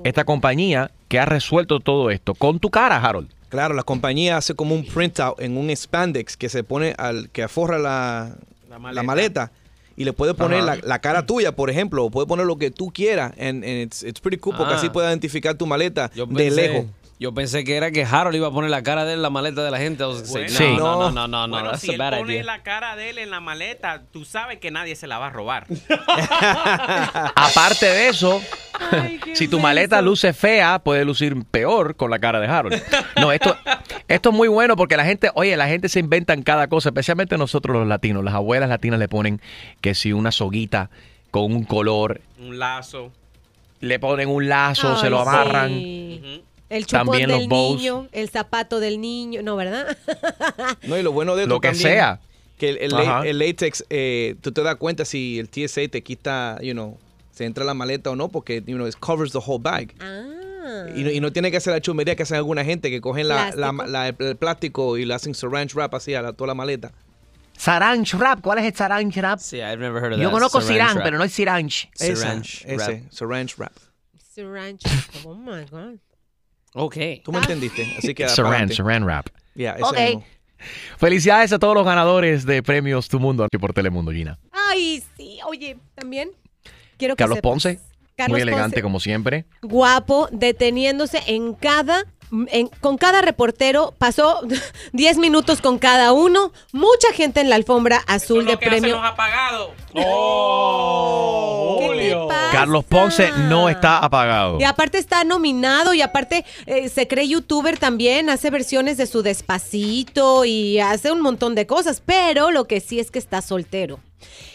esta compañía que ha resuelto todo esto. Con tu cara, Harold. Claro, la compañía hace como un printout en un spandex que se pone al que aforra la, la maleta. y le puede poner la, la cara tuya, por ejemplo, o puede poner lo que tú quieras. And, and it's, it's pretty cool porque Ah. así puede identificar tu maleta Yo de lejos. Yo pensé que era que Harold iba a poner la cara de él en la maleta de la gente. I was gonna say, Bueno, No, no, no, no, no. Bueno, si él pone idea. la cara de él en la maleta, tú sabes que nadie se la va a robar. Aparte de eso, si tu maleta luce fea, puede lucir peor con la cara de Harold. No, esto, esto es muy bueno porque la gente, oye, la gente se inventan cada cosa, especialmente nosotros los latinos. Las abuelas latinas le ponen que si una soguita con un color, Un lazo. le ponen un lazo, se lo amarran. sí. El chupón También los del bows. niño, el zapato del niño, no, ¿verdad? No, y lo bueno de esto Lo que también, sea. Que el, el Ajá. la- el látex, eh, tú te das cuenta si el TSA te quita, you know, se entra la maleta o no, porque, you know, it covers the whole bag. Ah. Y, no, y no tiene que hacer la chumería que hacen alguna gente, que cogen la, la- Plástico. la- el plástico y le hacen saranch wrap así a la- toda la maleta. Saranch wrap, ¿cuál es el saranch wrap? Sí, I've never heard of Yo that. conozco Saranch sirán, wrap. pero no es siranch. Esa, Saranch ese, wrap. saranch wrap. Saranch. Oh my God. Ok. Tú me entendiste, así que... Saran, saran wrap. Yeah, ese Ok. mismo. Felicidades a todos los ganadores de premios Tu Mundo aquí por Telemundo, Gina. Ay, sí, oye, también quiero que Carlos sepas. Ponce, Carlos muy elegante Ponce. como siempre. guapo, deteniéndose en cada, en- con cada reportero, pasó 10 minutos con cada uno, mucha gente en la alfombra azul de Lo que hace premio. los apagados. Carlos Ponce no está apagado. Y aparte está nominado y aparte eh, se cree youtuber también, hace versiones de su despacito y hace un montón de cosas, pero lo que sí es que está soltero.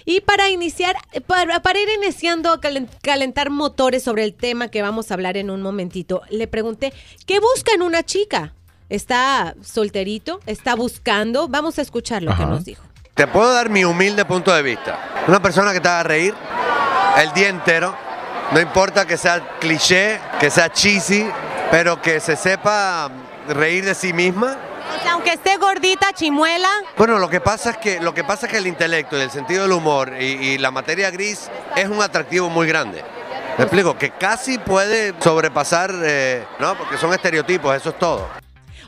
Y para iniciar, para, para ir iniciando a calen- calentar motores sobre el tema que vamos a hablar en un momentito, le pregunté, ¿qué busca en una chica? ¿Está solterito? ¿Está buscando? Vamos a escuchar lo que nos dijo. Te puedo dar mi humilde punto de vista. Una persona que te haga reír el día entero, no importa que sea cliché, que sea cheesy, pero que se sepa reír de sí misma. O sea, aunque esté gordita, chimuela. Bueno, lo que pasa es que lo que pasa es que el intelecto y el sentido del humor y, y la materia gris es un atractivo muy grande. Me explico, que casi puede sobrepasar, eh, ¿no? Porque son estereotipos, eso es todo.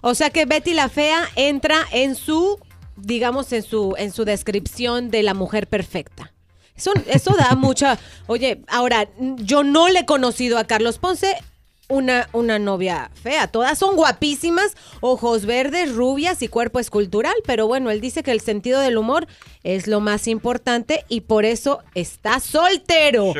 O sea que Betty la Fea entra en su, digamos, en su, en su descripción de la mujer perfecta. Eso, eso da mucha. Oye, ahora, yo no le he conocido a Carlos Ponce. una, una novia fea. Todas son guapísimas, ojos verdes, rubias y cuerpo escultural. Pero bueno, él dice que el sentido del humor es lo más importante y por eso está soltero.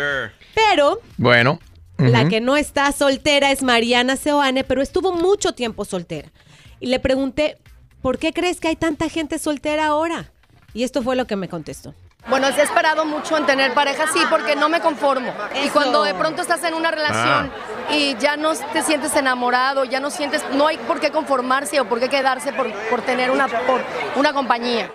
Pero Bueno. la que no está soltera es Mariana Seoane, pero estuvo mucho tiempo soltera. Y le pregunté, ¿por qué crees que hay tanta gente soltera ahora? Y esto fue lo que me contestó. Bueno, he esperado mucho en tener pareja, sí, porque no me conformo. Y cuando de pronto estás en una relación y ya no te sientes enamorado, ya no sientes, no hay por qué conformarse o por qué quedarse por, por tener una, por una compañía.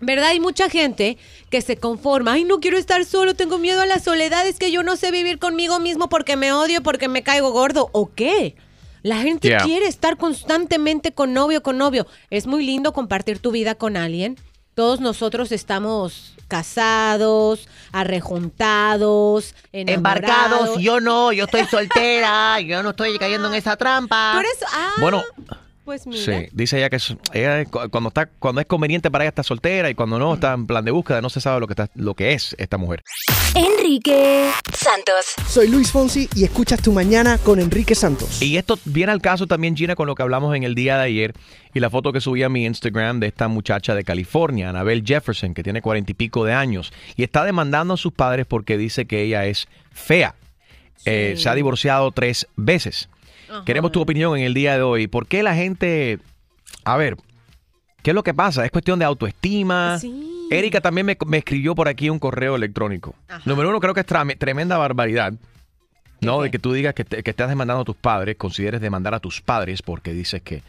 ¿Verdad? Hay mucha gente que se conforma. Ay, no quiero estar solo, tengo miedo a la soledad, es que yo no sé vivir conmigo mismo porque me odio, porque me caigo gordo. ¿O qué? La gente Yeah. quiere estar constantemente con novio, con novio. Es muy lindo compartir tu vida con alguien. Todos nosotros estamos casados, arrejuntados. Embarcados, yo no, yo estoy soltera, yo no estoy cayendo en esa trampa. Tú eres- ah, Bueno, pues mira. sí, dice ella que es- ella, cu- cuando está cuando es conveniente para ella estar soltera y cuando no está en plan de búsqueda, no se sabe lo que está, lo que es esta mujer. Enrique Santos. Soy Luis Fonsi y escuchas Tu Mañana con Enrique Santos. Y esto viene al caso también, Gina, con lo que hablamos en el día de ayer y la foto que subí a mi Instagram de esta muchacha de California, Anabel Jefferson, que tiene cuarenta y pico de años y está demandando a sus padres porque dice que ella es fea. Eh, se ha divorciado tres veces. Queremos tu opinión en el día de hoy. ¿Por qué la gente... A ver, ¿qué es lo que pasa? ¿Es cuestión de autoestima? Erika también me, me escribió por aquí un correo electrónico. Número uno, creo que es tremenda barbaridad. No, de que tú digas que, te- que estás demandando a tus padres, consideres demandar a tus padres porque dices que eh,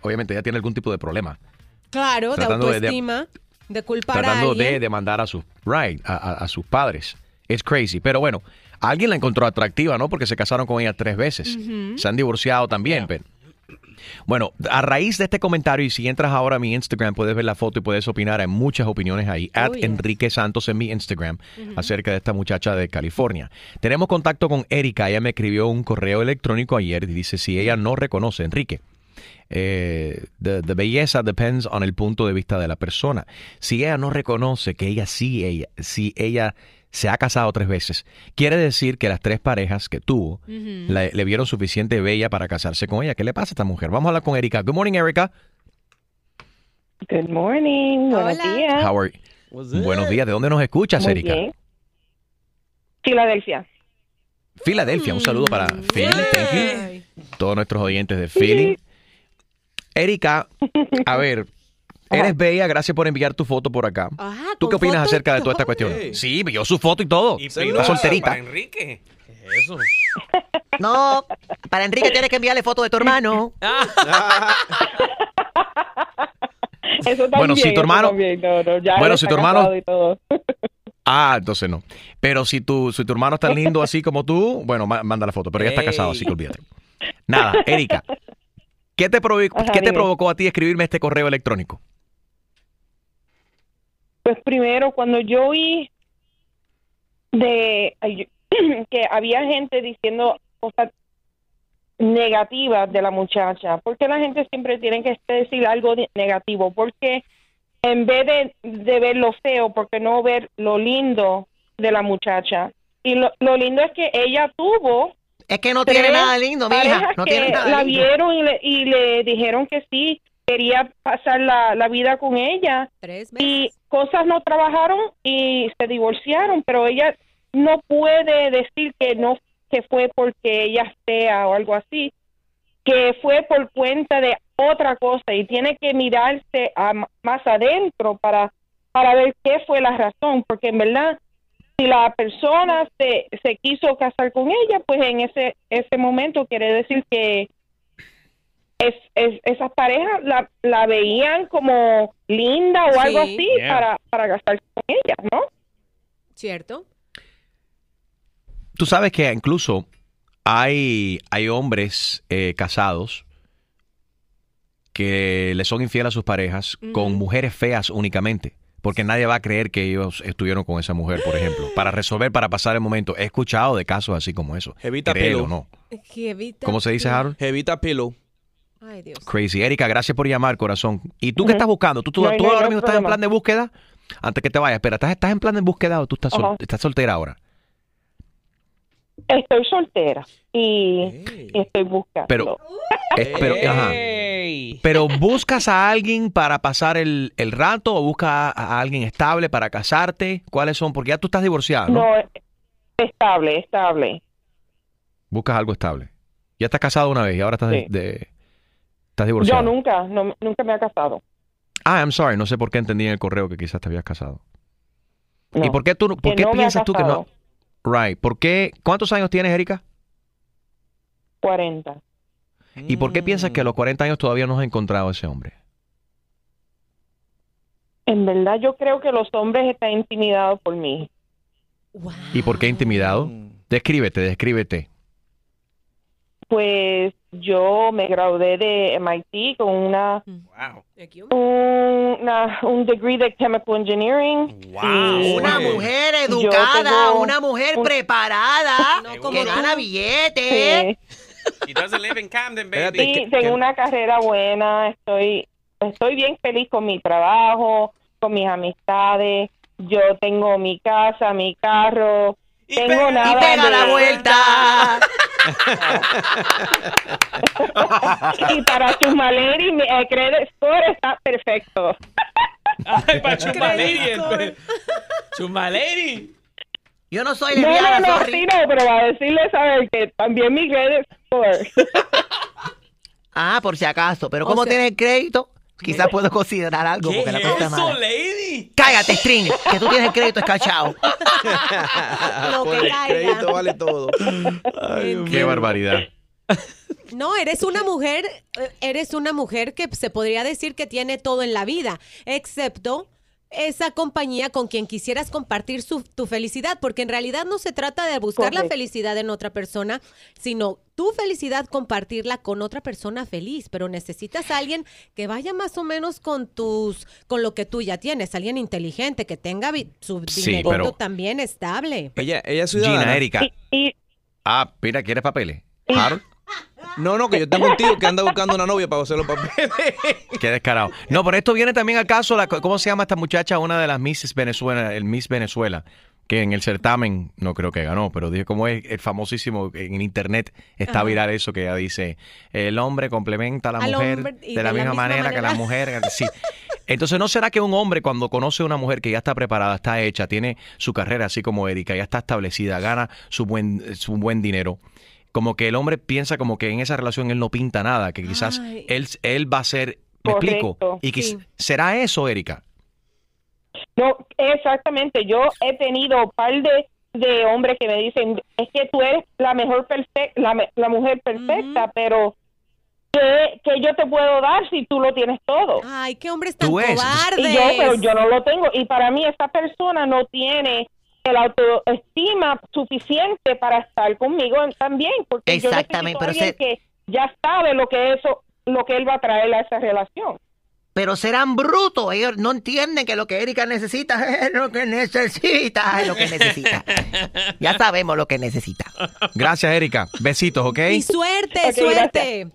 obviamente ya tiene algún tipo de problema. Claro, de Tratando de- de- autoestima, de, culpar a tratando alguien. de demandar a sus right, a, a- a sus padres. Es crazy. Pero bueno, alguien la encontró atractiva, ¿no? Porque se casaron con ella tres veces. Se han divorciado también, pero- Bueno, a raíz de este comentario, y si entras ahora a mi Instagram, puedes ver la foto y puedes opinar. Hay muchas opiniones ahí. At yes. Enrique Santos en mi Instagram acerca de esta muchacha de California. Tenemos contacto con Erika. Ella me escribió un correo electrónico ayer y dice si ella no reconoce, Enrique, eh, the, the belleza depends on el punto de vista de la persona. Si ella no reconoce que ella sí, ella, si ella se ha casado tres veces, quiere decir que las tres parejas que tuvo la- le vieron suficiente bella para casarse con ella. ¿Qué le pasa a esta mujer? Vamos a hablar con Erika. Good morning, Erika. Good morning, buenos días. How are you? Buenos días. ¿De dónde nos escuchas, Muy Erika? bien. Filadelfia. Filadelfia. Un saludo para Philly. Thank you. Todos nuestros oyentes de Philly. Erika, a ver, eres bella. Gracias por enviar tu foto por acá. ¿Tú qué opinas acerca de toda esta cuestión? Sí, vio su foto y todo. Está solterita. Enrique. Eso. No, para Enrique tienes que enviarle foto de tu hermano. Eso también, Bueno, si tu hermano- también, no, no, ya Bueno, si tu hermano- y todo. Ah, entonces no. Pero si tu, si tu hermano es tan lindo así como tú, bueno, ma- manda la foto. Pero ya está casado, así que olvídate. Nada, Erika. ¿Qué te, provo- Ajá, ¿qué te provocó a ti escribirme este correo electrónico? Pues primero, cuando yo vi de que había gente diciendo cosas negativas de la muchacha, porque la gente siempre tiene que decir algo de- negativo? Porque en vez de, de ver lo feo, porque no ver lo lindo de la muchacha? Y lo, lo lindo es que ella tuvo Es que no tiene tres nada lindo, mija. No que tiene nada la lindo. vieron y le, y le dijeron que sí quería pasar la, la vida con ella y cosas no trabajaron y se divorciaron pero ella no puede decir que no que fue porque ella sea o algo así que fue por cuenta de otra cosa y tiene que mirarse a- más adentro para para ver qué fue la razón porque en verdad si la persona se, se quiso casar con ella, pues en ese ese momento quiere decir que es, es- esas parejas la, la veían como linda o algo Sí. así Yeah. para, para casarse con ella, ¿no? ¿Cierto? Tú sabes que incluso hay, hay hombres eh, casados que le son infieles a sus parejas con mujeres feas únicamente. Porque nadie va a creer que ellos estuvieron con esa mujer, por ejemplo. Para resolver, para pasar el momento. He escuchado de casos así como eso. Jevita Créelo Pillow. o no. Jevita. ¿Cómo se dice, Harold? Jevita Pillow. Ay, Dios. Crazy. Erika, gracias por llamar, corazón. ¿Y tú qué estás buscando? ¿Tú, tú, No hay- tú no hay ahora mismo estás en plan de búsqueda? Antes que te vayas, espera, ¿estás, estás en plan de búsqueda o tú estás, sol- Ajá. estás soltera ahora? Estoy soltera y estoy buscando. Pero, pero, ajá. pero buscas a alguien para pasar el, el rato o buscas a, a alguien estable para casarte. ¿Cuáles son? Porque ya tú estás divorciada, ¿no? No, estable, estable. Buscas algo estable. Ya estás casado una vez y ahora estás, de- estás divorciado. Yo nunca, no, nunca me he casado. Ah, I'm sorry, no sé por qué entendí en el correo que quizás te habías casado. ¿Y por qué tú, no- por qué no piensas tú que no? Right, ¿por qué? ¿Cuántos años tienes, Erika? 40. ¿Y por qué piensas que a los 40 años todavía no has encontrado a ese hombre? En verdad yo creo que los hombres están intimidados por mí. ¿Y por qué intimidado? Descríbete, descríbete. Pues yo me gradué de MIT con una, una un degree de chemical engineering. y Una mujer educada, una mujer un- preparada, como que tú. gana billetes. She doesn't live in Camden, Sí, baby. tengo una carrera buena, estoy estoy bien feliz con mi trabajo, con mis amistades. Yo tengo mi casa, mi carro, tengo nada y pega de- la vuelta. y para Chumaleri mi eh, credit score está perfecto. Ay, para Chumaleri. Chumaleri. Yo no soy No, no, lesbiana, no, sorry. sí, no, pero a decirle, ¿sabes? Que también mi credit score. Ah, por si acaso. Pero O como sea- tienes crédito, quizás puedo considerar algo porque la cosa mala. lady? Cállate, String, que tú tienes crédito escachado. Lo Por que el caiga. crédito vale todo. Qué barbaridad. No, eres una mujer, eh, eres una mujer que se podría decir que tiene todo en la vida, excepto esa compañía con quien quisieras compartir su- tu felicidad, porque en realidad no se trata de buscar la felicidad en otra persona, sino tu felicidad compartirla con otra persona feliz, pero necesitas a alguien que vaya más o menos con tus con lo que tú ya tienes, alguien inteligente que tenga su Sí, pero- también estable. Ella, ella es ciudadana. Gina, Erika. Y, Ah, mira, ¿quieres papeles? Harold, No, no, que yo tengo un tío que anda buscando una novia para hacer los papeles. qué descarado. No, pero esto viene también al caso, la, ¿cómo se llama esta muchacha? Una de las Misses Venezuela, el Miss Venezuela, que en el certamen, no creo que ganó, pero dije como es el famosísimo, en internet está Ajá. viral eso que ella dice, el hombre complementa a la Al mujer hombre y de la misma manera, que la mujer. Sí. Entonces, ¿no será que un hombre cuando conoce a una mujer que ya está preparada, está hecha, tiene su carrera así como Erika, ya está establecida, gana su buen, su buen dinero? Como que el hombre piensa como que en esa relación él no pinta nada, que quizás Ay. él, él va a ser, me explico, y sí. ¿será eso, Erika? No, exactamente. Yo he tenido un par de, de hombres que me dicen, es que tú eres la mejor perfecta, la, me- la mujer perfecta, pero ¿qué, ¿qué yo te puedo dar si tú lo tienes todo? Ay, qué hombres tan cobardes. Y yo, pero yo no lo tengo. Y para mí esta persona no tiene el autoestima suficiente para estar conmigo también, porque Exactamente, yo necesito alguien que ya sabe lo que eso, lo que él va a traer a esa relación. Pero serán brutos. Ellos no entienden que lo que Erika necesita es lo que necesita. Es lo que necesita. Ya sabemos lo que necesita. Gracias, Erika. Besitos, ¿ok? Y suerte, suerte.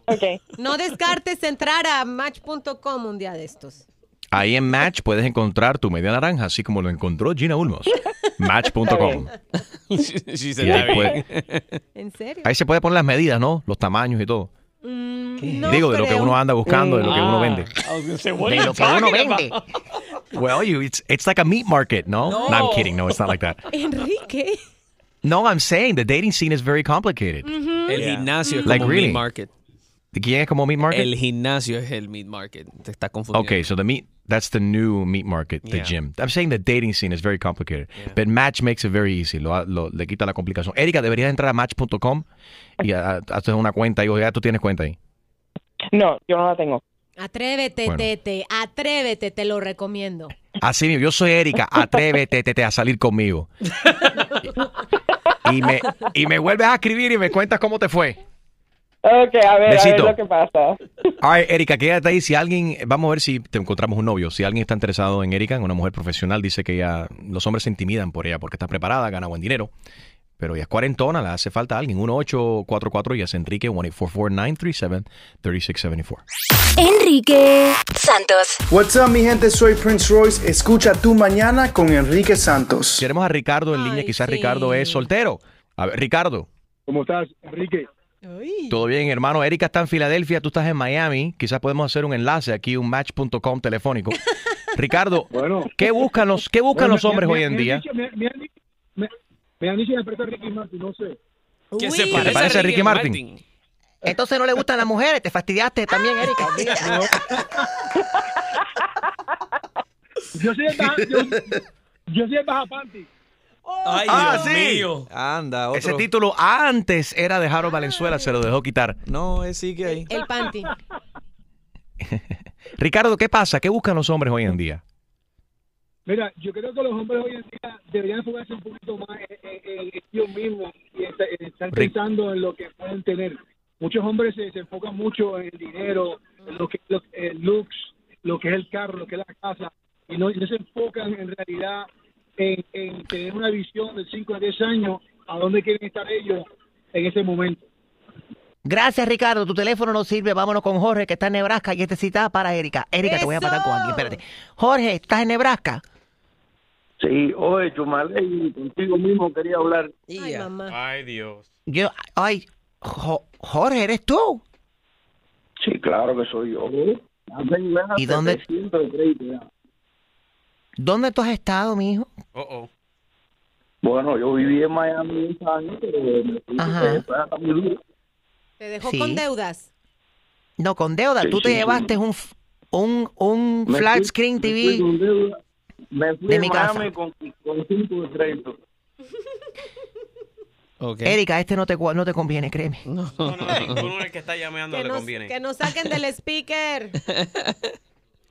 No descartes entrar a match.com un día de estos. Ahí en Match puedes encontrar tu media naranja, así como lo encontró Gina Ulmos. Match.com. Sí, se vi. puede- ¿En serio? ahí se puede poner las medidas, ¿no? Los tamaños y todo. Mm, no Digo, de lo que uno anda buscando, de lo que uno Ah, vende. I was gonna say, what De lo que uno vende. Well, you, it's, it's like a meat market, no? No. I'm kidding. No, it's not like that. Enrique. No, I'm saying the dating scene is very complicated. El gimnasio es Like, como really? meat market. ¿Quién es como meat market? El gimnasio es el meat market. Te está confundiendo. Okay, so the meat that's the new meat market, the Yeah. gym. I'm saying the dating scene is very complicated, but Match makes it very easy. Lo, lo- le quita la complicación. Erika, deberías entrar a Match.com y hacer una cuenta y ya tú tienes cuenta ahí. No, yo no la tengo. Atrévete, Bueno. Tete. Atrévete, te lo recomiendo. Así mismo, yo soy Erika, atrévete tete, a salir conmigo. Y me, y me vuelves a escribir y me cuentas cómo te fue. Ok, a ver, a ver Besito. lo que pasa. Ay, Erika, quédate ahí. Si alguien, vamos a ver si te encontramos un novio. Si alguien está interesado en Erika, en una mujer profesional, dice que ella, los hombres se intimidan por ella porque está preparada, gana buen dinero. Pero ella es cuarentona, le hace falta a alguien. 1844 y es Enrique, 1-844-937-3674. Enrique Santos. What's up, mi gente? Soy Prince Royce. Escucha tu mañana con Enrique Santos. Queremos a Ricardo en línea. Ay, Quizás sí. Ricardo es soltero. A ver, Ricardo. ¿Cómo estás, Enrique? Todo bien, hermano. Erika está en Filadelfia, tú estás en Miami. Quizás podemos hacer un enlace aquí, un match.com telefónico. Ricardo, ¿qué buscan los, qué buscan Bueno, los hombres me- hoy en me día? Me, han, dicho- me- han parece a Ricky Martin, no sé. Que se parece ¿Te parece a Ricky Martin? Entonces no le gustan las mujeres, te fastidiaste también, Erika. Yo soy el baja, yo, yo soy el baja panty. Ay, Ah, Dios sí. mío. Anda, otro. Ese título antes era de Harold Valenzuela, se lo dejó quitar. No, es sigue ahí. El panty. Ricardo, ¿qué pasa? ¿Qué buscan los hombres hoy en día? Mira, yo creo que los hombres hoy en día deberían enfocarse un poquito más en, ellos mismos y en- estar pensando en lo que pueden tener. Muchos hombres se, se enfocan mucho en el dinero, en lo que lo, el looks, lo que es el carro, lo que es la casa, y no, y no se enfocan en realidad en, en tener una visión de 5 a 10 años a dónde quieren estar ellos en ese momento. Gracias, Ricardo. Tu teléfono no sirve. Vámonos con Jorge, que está en Nebraska y este cita para Erika. Erika, te voy a pasar con alguien. Espérate. Jorge, ¿estás en Nebraska? Sí, oye, Chumale, y contigo mismo quería hablar. Ay, mamá. Ay, Dios. Yo, ay, Jo- Jorge, ¿eres tú? Sí, claro que soy yo. ¿Y dónde- 700 de crédito ya. ¿Dónde tú has estado, mijo? Oh, oh. Bueno, yo viví en Miami 10 años, pero me fui Ajá. muy duro. Te dejó Sí. con deudas. No, con deuda. Sí, tú te sí, sí. llevaste un, un, un Me flat fui- screen me TV. fui con deuda. Me fui de de mi Miami casa. con, con 5 de crédito. Erika, este no te, no te conviene, créeme. No, no, ninguno del que está llamando Que le nos, conviene. que nos saquen del speaker.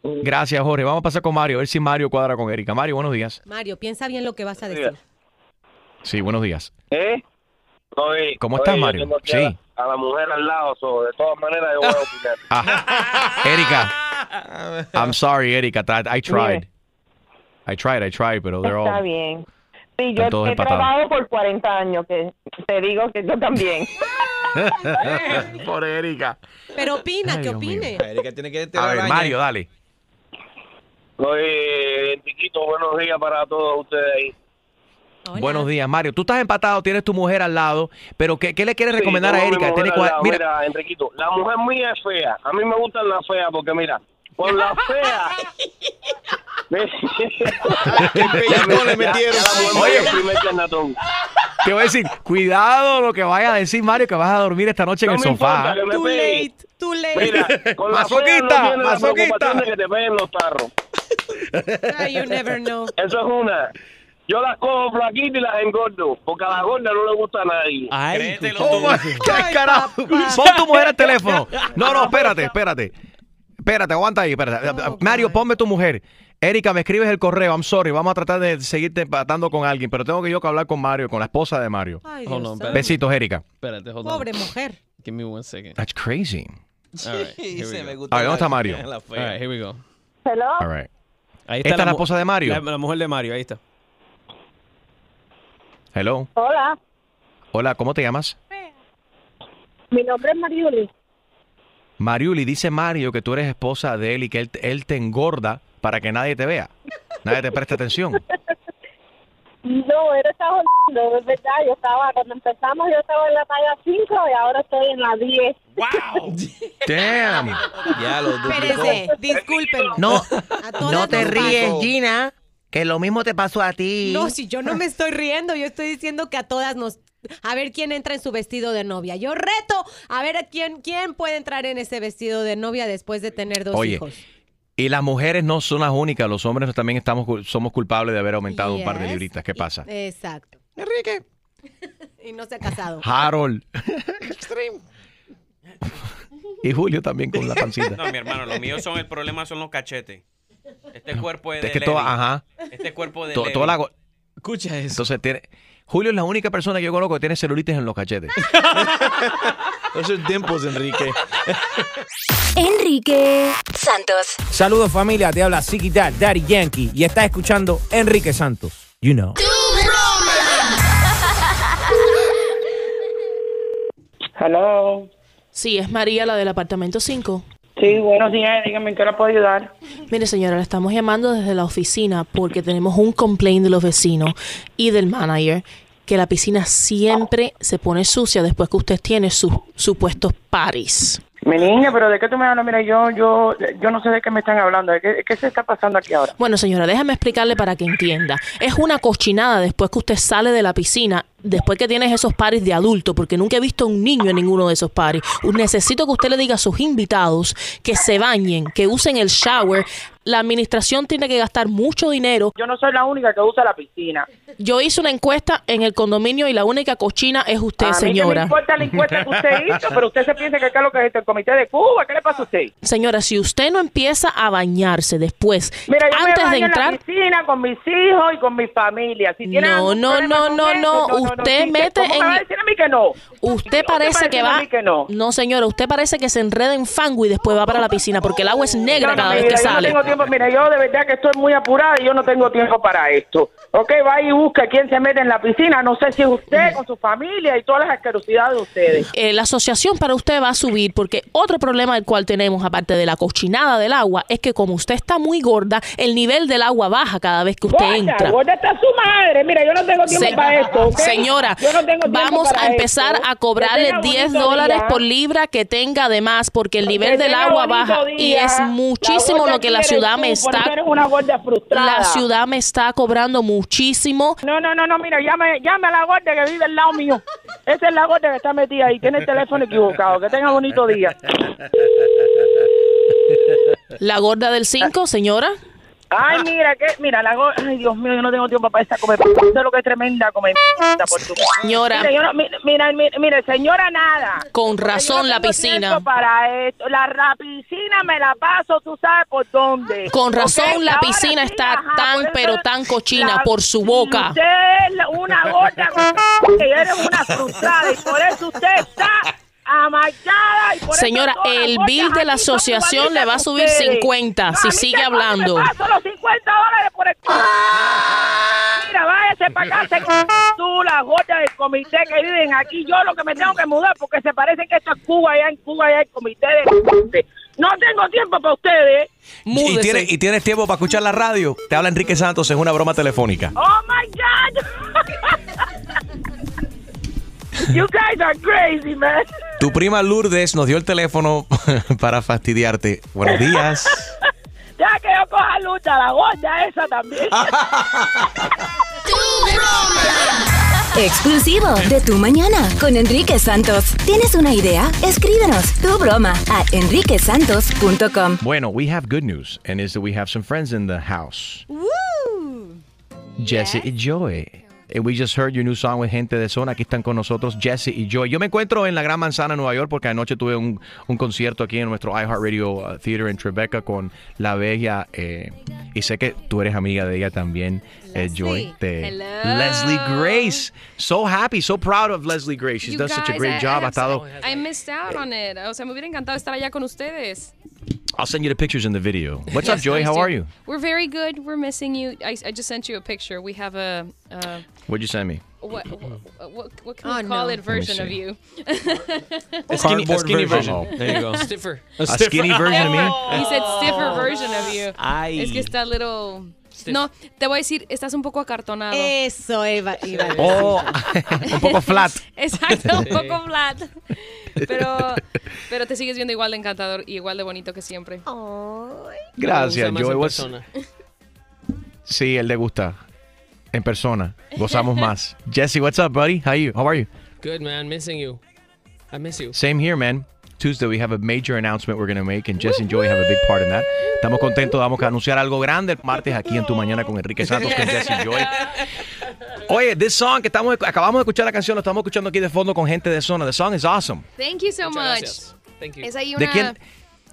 Gracias, Jorge. Vamos a pasar con Mario, a ver si Mario cuadra con Erika. Mario, buenos días. Mario, piensa bien lo que vas a decir. Sí, buenos días. ¿Eh? Oye, ¿Cómo estás, oye, Mario? Sí. A, a la mujer al lado, so, de todas maneras yo voy a opinar. Ah, Erika. I'm sorry, Erika. I tried. I tried, I tried, pero they're Está all... bien. Sí, yo he empatados. trabajado por 40 años, que te digo que yo también. Por Erika. Pero opina, Ay, que Dios opine. Erika tiene que A ver, Mario, dale. Oye, Enriquito, buenos días para todos ustedes ahí. Buenos días, Mario. Tú estás empatado, tienes tu mujer al lado, pero ¿qué, qué le quieres Sí, recomendar a Erika? Tiene. Mira, Mira, Enriquito, la mujer mía es fea. A mí me gustan las feas porque, mira, con la fea. le metieron. Oye. te voy a decir, cuidado lo que vaya a decir Mario, que vas a dormir esta noche en el sofá. me Too late, too late. Mira, con la Masoquista, fea no tiene la masoquista. preocupación de que te peguen los tarros. Ay, you never know. Eso es una. Yo las cojo flaquitas y las engordo, porque a la gorda no le gusta a nadie. Ay, Oh carajo. Pon tu mujer al teléfono. No, no, espérate, espérate. Espérate, aguanta ahí, espérate. Mario, ponme tu mujer. Erika, me escribes el correo. I'm sorry. Vamos a tratar de seguirte empatando con alguien, pero tengo que yo que hablar con Mario, con la esposa de Mario. Ay, Hold on. Besitos, Erika. Espérate, hold on. Pobre mujer. Give me one second. That's crazy. All right, here we go. me gusta A ver, ¿dónde está Mario? All right, here we go. Hello. All right. Ahí ¿Esta es la esposa de Mario? La, la mujer de Mario, ahí está. Hello. Hola, Hola, ¿cómo te llamas? mi nombre es Mariuli. Mariuli, dice Mario que tú eres esposa de él y que él, él te engorda para que nadie te vea. Nadie te preste atención. No, él está jodiendo, es verdad. Yo estaba, cuando empezamos, yo estaba en la talla 5 y ahora estoy en la 10. ¡Wow! Damn. Ya lo duplicó. Espérense, disculpen. No, no te ríes, pasó. Gina, que lo mismo te pasó a ti. No, si yo no me estoy riendo, yo estoy diciendo que a todas nos... A ver quién entra en su vestido de novia. Yo reto a ver a quién, quién puede entrar en ese vestido de novia después de tener dos Oye, hijos. y las mujeres no son las únicas, los hombres también estamos somos culpables de haber aumentado un par de libritas. ¿Qué pasa? Exacto. Enrique. Y no se ha casado. Harold. Y Julio también con la pancita. No, mi hermano, lo mío son el problema son los cachetes. Este cuerpo es de Es que Levi. toda, ajá. Este cuerpo de To- toda la Escucha eso. Entonces tiene Julio es la única persona que yo conozco que tiene celulitis en los cachetes. Esos dimples, Enrique. Enrique Santos. Saludos familia, te habla Siki Dad, Daddy Yankee y estás escuchando Enrique Santos. You know. Hello. Sí, es María, la del apartamento 5. Sí, buenos días, dígame en qué la puedo ayudar. Mire, señora, le estamos llamando desde la oficina porque tenemos un complaint de los vecinos y del manager que la piscina siempre se pone sucia después que usted tiene sus supuestos paris. Mi niña, pero ¿de qué tú me hablas? Mira, yo, yo, yo no sé de qué me están hablando. ¿De ¿Qué, qué se está pasando aquí ahora? Bueno, señora, déjame explicarle para que entienda. Es una cochinada después que usted sale de la piscina, después que tienes esos paris de adulto, porque nunca he visto a un niño en ninguno de esos paris. Necesito que usted le diga a sus invitados que se bañen, que usen el shower. La administración tiene que gastar mucho dinero. Yo no soy la única que usa la piscina. Yo hice una encuesta en el condominio y la única cochina es usted, a mí que señora. me importa la encuesta que usted hizo, pero usted se piensa que acá lo que es el comité de Cuba. ¿Qué le pasa a usted? Señora, si usted no empieza a bañarse después, Mira, yo antes me de baño entrar, en la piscina con mis hijos y con mi familia. Si tiene No, no, no, no, eso, no, usted mete ¿cómo me en- va a decir a mí que no? usted parece que va. que no? No, señora, usted parece que se enreda en fango y después va para la piscina porque el agua es negra No, no, cada vez que no sale. Tiempo. Mira, yo de verdad que estoy muy apurada y yo no tengo tiempo para esto. Ok, va y busca quién se mete en la piscina. No sé si es usted con su familia y todas las asquerosidades de ustedes. Eh, la asociación para usted va a subir porque otro problema del cual tenemos, aparte de la cochinada del agua, es que como usted está muy gorda, el nivel del agua baja cada vez que usted Gorda, entra. gorda está su madre. Mira, yo no tengo tiempo Se- para esto. Señora, Yo no tengo tiempo vamos para a empezar esto. a cobrarle Que tenga 10 bonito dólares día. por libra que tenga de más porque el Que nivel del agua baja y es muchísimo lo que la quieres ciudad me está eso eres una gorda frustrada. la ciudad me está cobrando muchísimo. No, no, no, no, mira, llame, llame a la gorda que vive al lado mío. Esa es la gorda que está metida ahí. Tiene el teléfono equivocado. Que tenga bonito día. La gorda del 5, señora. Ay, mira, que, mira, la gorda. Ay, Dios mío, yo no tengo tiempo para esta comer. Sé lo que es tremenda comer por tu. Señora. Mira, yo no, mira, mira, señora, nada. Con razón la piscina. Para esto. La, la piscina me la paso, tú sabes por dónde. Con razón la piscina sí, está ajá, tan eso pero tan cochina la- por su boca. Usted es una gorda, que eres una frustrada y por eso usted está Y por Señora, el bill de la asociación le va a subir ustedes. 50 No, si sigue hablando. Me paso los 50 dólares por el... Mira, váyase para acá, se- tú, las gordas del comité que viven aquí. Yo lo que me tengo que mudar porque se parece que esto es Cuba, allá en Cuba, allá hay comité de... No tengo tiempo para ustedes. ¿Y tienes, ¿Y tienes tiempo para escuchar la radio? Te habla Enrique Santos en una broma telefónica. Oh my God! you guys are crazy, man. Tu prima Lourdes nos dio el teléfono para fastidiarte. Buenos días. Ya que yo coja lucha, la gorda esa también. Exclusivo de Tu Mañana con Enrique Santos. ¿Tienes una idea? Escríbenos tu broma a enriquesantos.com. Bueno, we have good news, and is that we have some friends in the house. Jesse y Joy. And we just heard your new song with Gente de Zona. Aquí están con nosotros Jesse y Joy. Yo me encuentro en la Gran Manzana, Nueva York, porque anoche tuve un, un concierto aquí en nuestro iHeartRadio uh, Theater en Tribeca con la bella. eh, y sé que tú eres amiga de ella también, eh, Joy. De Hello. Leslie Grace. So happy, so proud of Leslie Grace. She's You done such a great I- job. I Ha have estado. I missed out on it. O sea, me hubiera encantado estar allá con ustedes. I'll send you the pictures in the video. What's Yes, up, Joy? please How do. are you? We're very good. We're missing you. I, I just sent you a picture. We have a, uh, What'd you send me? what, what, what, what can Oh, we call no. it version of you? A skinny, a skinny version. version. There you go. Stiffer. A skinny version of me? He said stiffer version of you. Ay. Es que está little... No, te voy a decir, estás un poco acartonado. Eso iba, iba a decir. Oh, un poco flat. Exacto, un poco flat. Pero, pero te sigues viendo igual de encantador y igual de bonito que siempre. Gracias, Joy. en persona. Sí, él le gusta. En persona. Gozamos más. Jesse, what's up, buddy? How you? How are you? Good, man. Missing you. I miss you. Same here, man. Tuesday we have a major announcement we're going to make and Jesse and Joy have a big part in that. Estamos contentos, vamos a anunciar algo grande el martes aquí en Tu Mañana con Enrique Santos con Jesse y Joy. Oye, this song que estamos acabamos de escuchar la canción, lo estamos escuchando aquí de fondo con gente de zona. The song is awesome. Thank you so Muchas much. gracias. Thank you. Es ahí ¿De una, quién?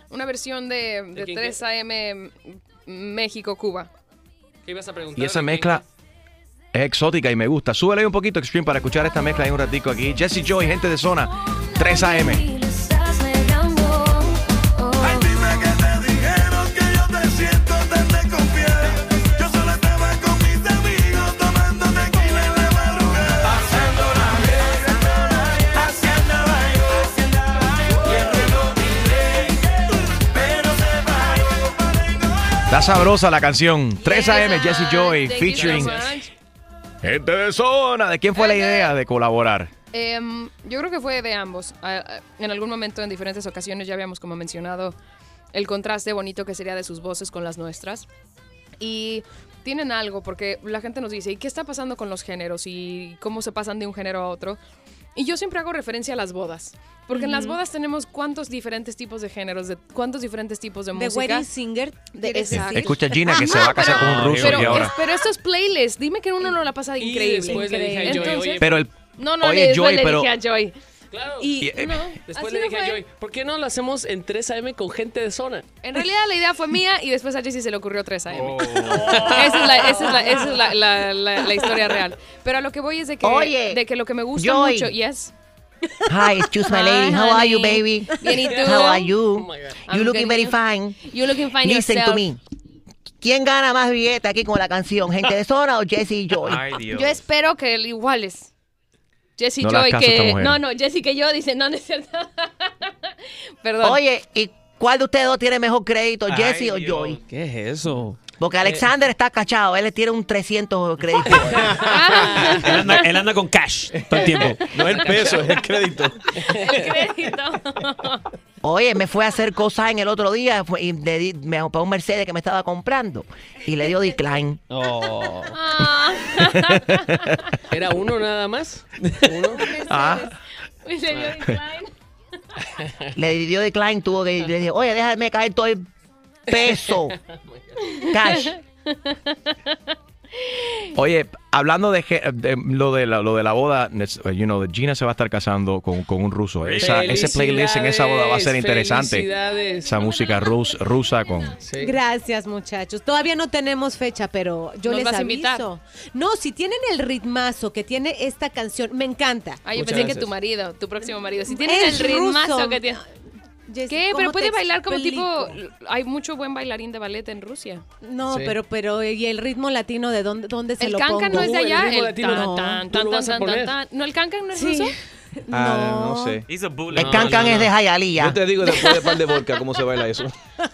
una versión de, de quién 3 AM México-Cuba. ¿Qué ibas a preguntar? Y esa ¿De mezcla es exótica y me gusta. Súbele ahí un poquito Extreme para escuchar esta mezcla ahí un ratico aquí. Jesse Joy, gente de zona, 3 AM. Está sabrosa la canción. 3 AM, Jesse Joy, Thank you so featuring. Gente de zona. ¿De quién fue la idea de colaborar? Em, yo creo que fue de ambos. En algún momento, en diferentes ocasiones, ya habíamos como mencionado el contraste bonito que sería de sus voces con las nuestras. Y tienen algo, porque la gente nos dice, ¿y qué está pasando con los géneros? ¿Y cómo se pasan de un género a otro? Y yo siempre hago referencia a las bodas. Porque en las bodas tenemos cuántos diferentes tipos de géneros, de cuántos diferentes tipos de The música. Wedding Singer. De, ¿quieres exacto. Escucha Gina que se va a casar con un ruso Pero, y ahora. es- pero estos playlists, dime que uno no la pasa increíble. después le dije a Joy, Entonces- oye, Pero el. no, no, Oye, le, después Joy, le pero- dije a Joy. Claro. Y, Y, eh, no, Después le no dije a fue. Joy, ¿por qué no lo hacemos en 3 AM con gente de zona? En realidad la idea fue mía y después a Jessy se le ocurrió 3 AM. Esa es, la, esa es, la, esa es la, la- la- la historia real. Pero a lo que voy es de que, Oye, de que lo que me gusta Joy. mucho, yes. Hi, excuse my lady. Hi, How are you, baby? Bien, ¿y tú? How are you? Oh my God. you looking very fine. You looking fine Listen yourself. to me. ¿Quién gana más billete aquí con la canción? ¿Gente de zona o Jesse y Joy? Yo espero que iguales. Jessy No le Joy que no no Jessy que yo dice no no es cierto perdón Oye, ¿y cuál de ustedes dos tiene mejor crédito, Jesse o. Joy? ¿Qué es eso? Porque Alexander está cachado, él tiene un 300 crédito. Él anda, él anda con cash todo el tiempo. No es el peso, es el crédito. Oye, me fue a hacer cosas en el otro día fue- y le di- me para un Mercedes que me estaba comprando y le dio decline. Oh. ¿Era uno nada más? ¿Uno? Ah. Y le dio decline. Le dio decline, tuvo que le dije, oye, déjame caer todo el peso. Cash. Oye, hablando de, lo, de la, lo de la boda, you know, Gina se va a estar casando con, con un ruso. Esa- ese playlist en esa boda va a ser interesante. Felicidades. Esa música rus- rusa con... Gracias, muchachos. Todavía no tenemos fecha, pero yo ¿Nos les vas a aviso. invitar? No, si tienen el ritmazo que tiene esta canción, me encanta. Ah, yo pensé que tu marido, tu próximo marido. Si tienes Es el ritmazo ruso. que tiene. Jessy, ¿Qué? ¿cómo Pero puede bailar como tipo. Hay mucho buen bailarín de ballet en Rusia. No, Sí. pero pero y el ritmo latino de dónde dónde se El lo cancan pongo? no es de allá. El tan, no. tan, ¿Tú tan, lo vas a tan, tan, poner? tan. ¿No el cancan no es Sí. ruso? Ah, no sé. El cancan es de Hialeah. Yo te digo después de par de vodka cómo se baila eso.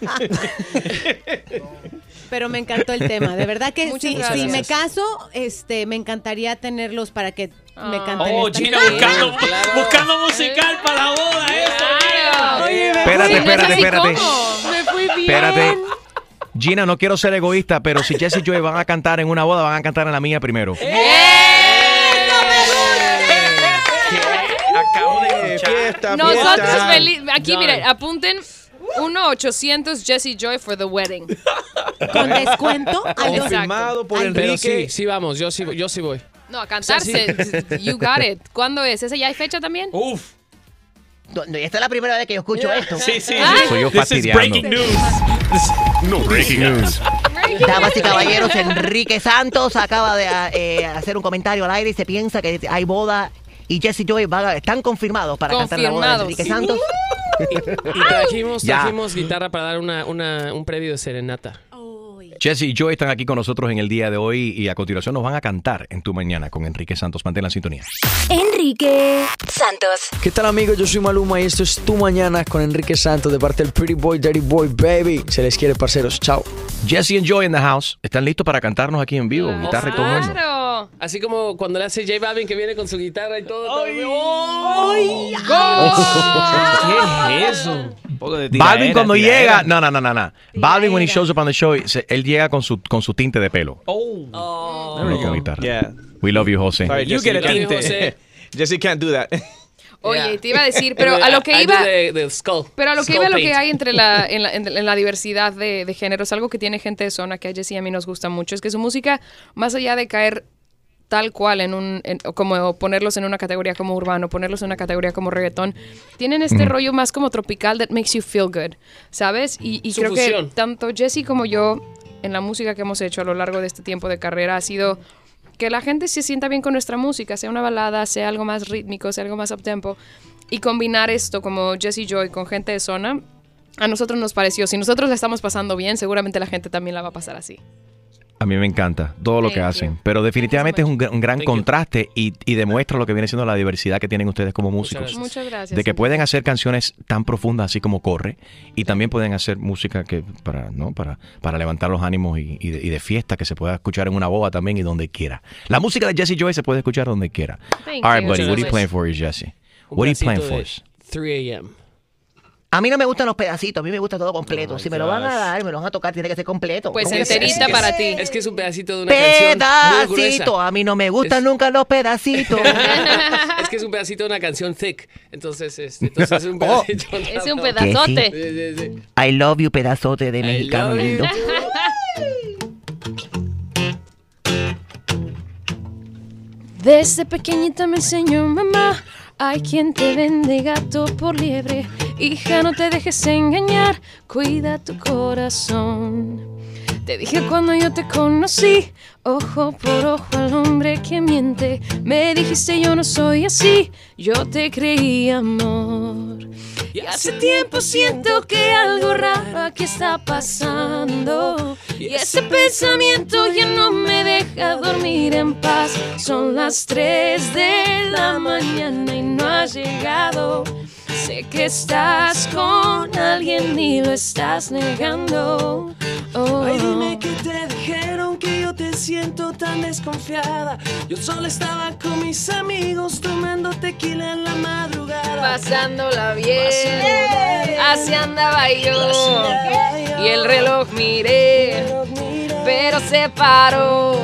Pero me encantó el tema, de verdad que gracias. si me caso, este, me encantaría tenerlos para que me Oh, esta Gina canción. buscando, buscando musical para la boda, eso. Oye, me Espérate, fui- espérate, espérate. Me fui bien. Espérate. Gina, no quiero ser egoísta, pero si Jesse y Joy van a cantar en una boda, van a cantar en la mía primero. Acabo de escuchar. Fiesta, Nosotros fiesta. feliz. Aquí, Done. miren, apunten 1-800 Jesse Joy for the wedding. Con descuento. Confirmado por Pero Enrique. sí, sí vamos, yo sí, yo sí voy. No, a cantarse. You got it. ¿Cuándo es? ¿Ese ya hay fecha también? Uf. Esta es la primera vez que yo escucho esto. Sí, sí. Ah. Soy yo This is breaking news. No, breaking news. Damas y caballeros, Enrique Santos acaba de eh, hacer un comentario al aire y se piensa que hay boda y Jesse Joy van a- están confirmados para cantar la boda de. Enrique Santos. Y trajimos, Ya. trajimos guitarra para dar una, una, un previo de serenata. Jesse y Joy están aquí con nosotros en el día de hoy y a continuación nos van a cantar en tu mañana con Enrique Santos. Mantén la sintonía. Enrique Santos. ¿Qué tal amigos? Yo soy Maluma y esto es Tu Mañana con Enrique Santos de parte del Pretty Boy, Dirty Boy, Baby. Se les quiere, parceros. Chao. Jesse y Joy in the house. ¿Están listos para cantarnos aquí en vivo? Guitarra y todo el Así como cuando le hace J Balvin que viene con su guitarra y todo. ¡Ay! ¿Qué es eso? Un poco de Balvin tiraera, cuando tiraera. llega, no, no, no, no, no. Balvin when he shows up on the show, se- él llega con su con su tinte de pelo. Oh. There we go, guitarra. Yeah. We love you, Jose. Sorry, You Jesse, get a can't- tinte. Jesse can't do that. Oye, te iba a decir, pero a lo que iba. the- the skull. Pero a lo que Skull iba, lo que paint. hay entre la, en, la, en- en la diversidad de, de géneros, algo que tiene gente de zona que a Jessy y a mí nos gusta mucho, es que su música, más allá de caer tal cual en un, en- como ponerlos en una categoría como urbano, ponerlos en una categoría como reggaetón, tienen este Mm. rollo más como tropical that makes you feel good, ¿sabes? Y, creo fusión. que tanto Jessy como yo, en la música que hemos hecho a lo largo de este tiempo de carrera, ha sido que la gente se sienta bien con nuestra música, sea una balada, sea algo más rítmico, sea algo más uptempo, y combinar esto como Jesse Joy con gente de zona, a nosotros nos pareció, si nosotros la estamos pasando bien, seguramente la gente también la va a pasar así. A mí me encanta todo lo que hacen, pero definitivamente es un, gr- un gran contraste y, y demuestra lo que viene siendo la diversidad que tienen ustedes como músicos. Muchas gracias. De que pueden hacer canciones tan profundas así como Corre y también pueden hacer música que para no para, para levantar los ánimos y, y de, y de fiesta que se pueda escuchar en una boda también y donde quiera. La música de Jesse Joy se puede escuchar donde quiera. Thank All right, buddy, what are you playing for us, Jesse? What are you playing for us? 3 a.m. A mí no me gustan los pedacitos, a mí me gusta todo completo. Oh si me lo van a dar, me lo van a tocar, tiene que ser completo. Pues ¿Cómo que enterita para ti. Es que es un pedacito de una canción muy Pedacito, a mí no me gustan nunca los pedacitos. es que es un pedacito de una canción thick. Entonces, es, entonces es un Oh. pedacito. Es un ¿Qué pedazote. Sí, sí, sí. I love you, pedazote de mexicano love you. lindo. Desde pequeñita me enseñó mamá, hay quien te vende gato por liebre. Hija, no te dejes engañar, cuida tu corazón. Te dije cuando yo te conocí, ojo por ojo al hombre que miente. Me dijiste yo no soy así, yo te creí amor. Y hace tiempo siento que algo raro aquí está pasando. Y ese pensamiento ya no me deja dormir en paz. Son las 3 de la mañana y no has llegado. Sé que estás con alguien y lo estás negando. Oh. Ay, dime que te dijeron que yo te siento tan desconfiada. Yo solo estaba con mis amigos tomando tequila en la madrugada. Pasándola bien, Pasándola bien. así andaba yo. Así andaba yo. Y el reloj miré, pero se paró.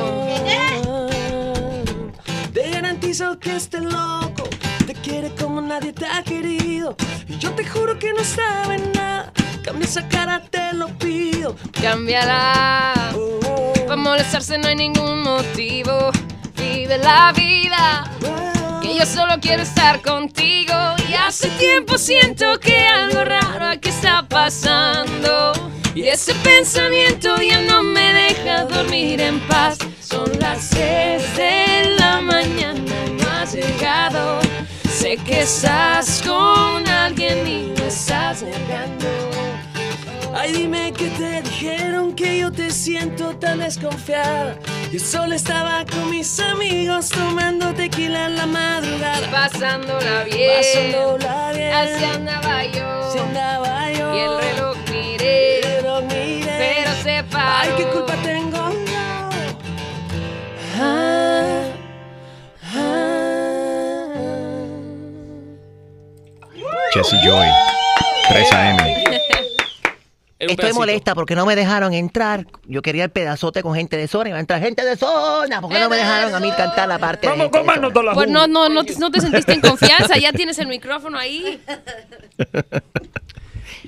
Te garantizo que este loco nadie te ha querido. Y yo te juro que no sabe nada. Cambia esa cara, te lo pido. Cámbiala. Para molestarse no hay ningún motivo. Vive la vida. Que yo solo quiero estar contigo. Y hace tiempo siento que algo raro aquí está pasando. Y ese pensamiento ya no me deja dormir en paz. Son las 6 de la mañana y no has llegado. Sé que estás con alguien y lo estás negando. Ay, dime que te dijeron que yo te siento tan desconfiada. Yo solo estaba con mis amigos tomando tequila en la madrugada. Pasándola bien. Pasándola bien. Así andaba yo. Así andaba yo. Y el reloj miré. El reloj miré. Pero se paró. Ay, qué culpa tengo yo. Ah, Jesse Joy, 3 AM. Estoy molesta porque no me dejaron entrar. Yo quería el pedazote con gente de zona. Iba a entrar gente de zona. ¿Por qué no me dejaron a mí cantar la parte de gente de zona? Pues no, no, no, te, no te sentiste en confianza, ya tienes el micrófono ahí.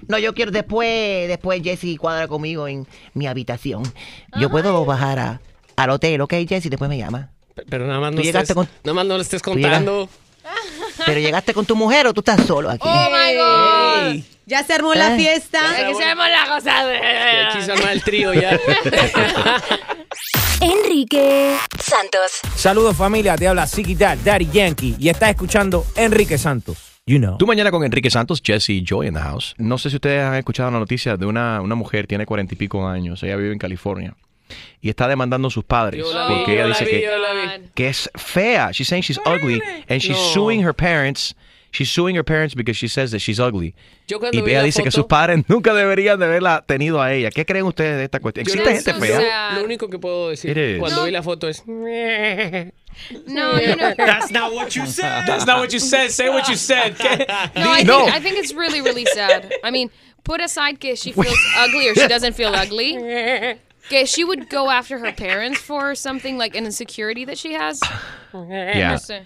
No, yo quiero después, después Jessy cuadra conmigo en mi habitación. Yo puedo bajar a, al hotel, ¿ok, Jessy? Después me llama. Pero nada más no estés, con- nada más no lo estés contando. Pero llegaste con tu mujer o tú estás solo aquí. Oh my God. Ya se armó la ¿Eh? fiesta. Que se llama la gozadera. Aquí se arma el trío ya. Enrique Santos. Saludos familia, te habla Ziggy Dad, Daddy Yankee y estás escuchando Enrique Santos. You know. Tú mañana con Enrique Santos, Jesse Joy in the house. No sé si ustedes han escuchado la noticia de una, una mujer, tiene cuarenta y pico años, ella vive en California y está demandando a sus padres vi, porque ella la dice vi, que, que es fea. She's saying she's ugly and she's No. suing her parents. She's suing her parents because she says that she's ugly. Yo Y ella la dice que foto- sus padres nunca deberían de haberla tenido a ella. ¿Qué creen ustedes de esta cuestión? ¿Existe no- gente fea? sea, Lo único que puedo decir cuando No. vi la foto es. No, you know. That's not what you said. That's not what you said. Say what you said. No, I No. think, I think it's really, really sad. I mean, put aside que she feels ugly or she doesn't feel ugly. Que she would go after her parents for something like an insecurity that she has. Yeah. No sé.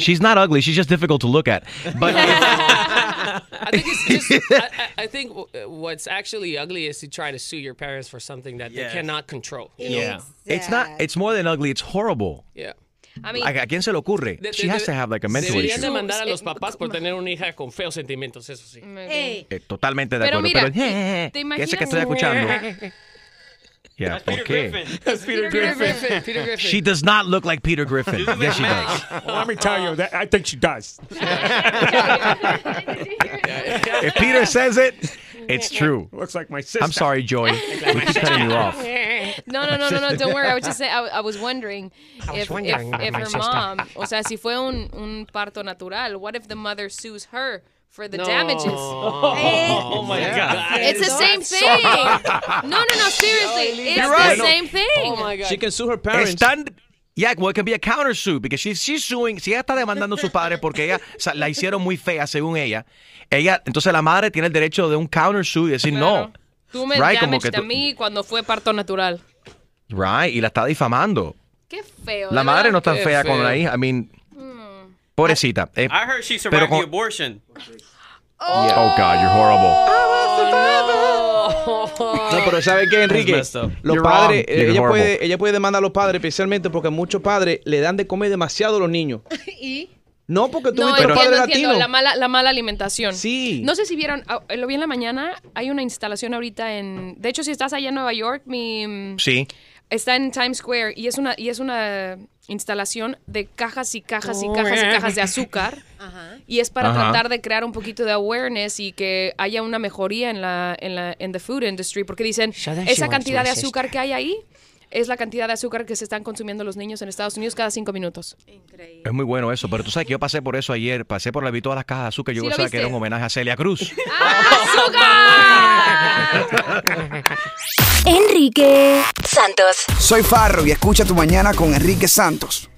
She's not ugly. She's just difficult to look at. But I think it's just. I, I I think w- uh, what's actually ugly is to try to sue your parents for something that Yeah. they cannot control. yeah, it's not. It's more than ugly. It's horrible. Yeah. I mean, Like, ¿A quién se le ocurre? De- She de- has to have like a mental Deberían issue. demandar a los papás por tener una hija con feos sentimientos, eso sí. maybe. Eh, totalmente de Pero acuerdo. mira, pero, eh, ¿te que ese que imaginas? estoy escuchando. Yeah, ¿por qué? That's Peter Griffin. Peter Griffin. She does not look like Peter Griffin. yes, she does. Let me tell you, that I think she does. If Peter says it, it's true. Looks like my sister. I'm sorry, Joy. We keep cutting you off. No, no, no, no, no, don't worry. I was just saying, I, I was wondering I was if, wondering, if, if her sister. mom, o sea, si fue un, un parto natural, what if the mother sues her for the No. damages? Oh, my God. It's the same thing. No, no, no, seriously. It's You're the same thing. Oh, She can sue her parents. Están, yeah, well, it can be a countersuit because she's, she's suing, si ella está demandando a sus padres porque ella o sea, la hicieron muy fea según ella, ella, entonces la madre tiene el derecho de un countersuit y decir no. Tú me Right, como que a tú- mí cuando fue parto natural. Right, y la está difamando. Qué feo. La madre no es tan fea con feo. la hija. I mean, pobrecita. Eh, I heard she pero survived con- the abortion. Oh, God, you're horrible. No, pero ¿sabe qué, Enrique? Los You're padres, eh, ella, puede, ella puede demandar a los padres especialmente porque muchos padres le dan de comer demasiado a los niños. ¿Y? No, porque tú No, viste entiendo, latinos. La mala, la mala alimentación. Sí. No sé si vieron, ah, lo vi en la mañana, hay una instalación ahorita en... De hecho, si estás allá en Nueva York, mi... mm, Sí. Está en Times Square y es una, y es una instalación de cajas y cajas y cajas y cajas de azúcar. Y es para Ajá. tratar de crear un poquito de awareness y que haya una mejoría en la, en la en the food industry. Porque dicen, esa cantidad de azúcar que hay ahí es la cantidad de azúcar que se están consumiendo los niños en Estados Unidos cada cinco minutos. Es muy bueno eso, pero tú sabes que yo pasé por eso ayer, pasé por la vi todas las cajas de azúcar, yo ¿Sí pensaba que era un homenaje a Celia Cruz. Enrique Santos. Soy Farro y escucha tu mañana con Enrique Santos.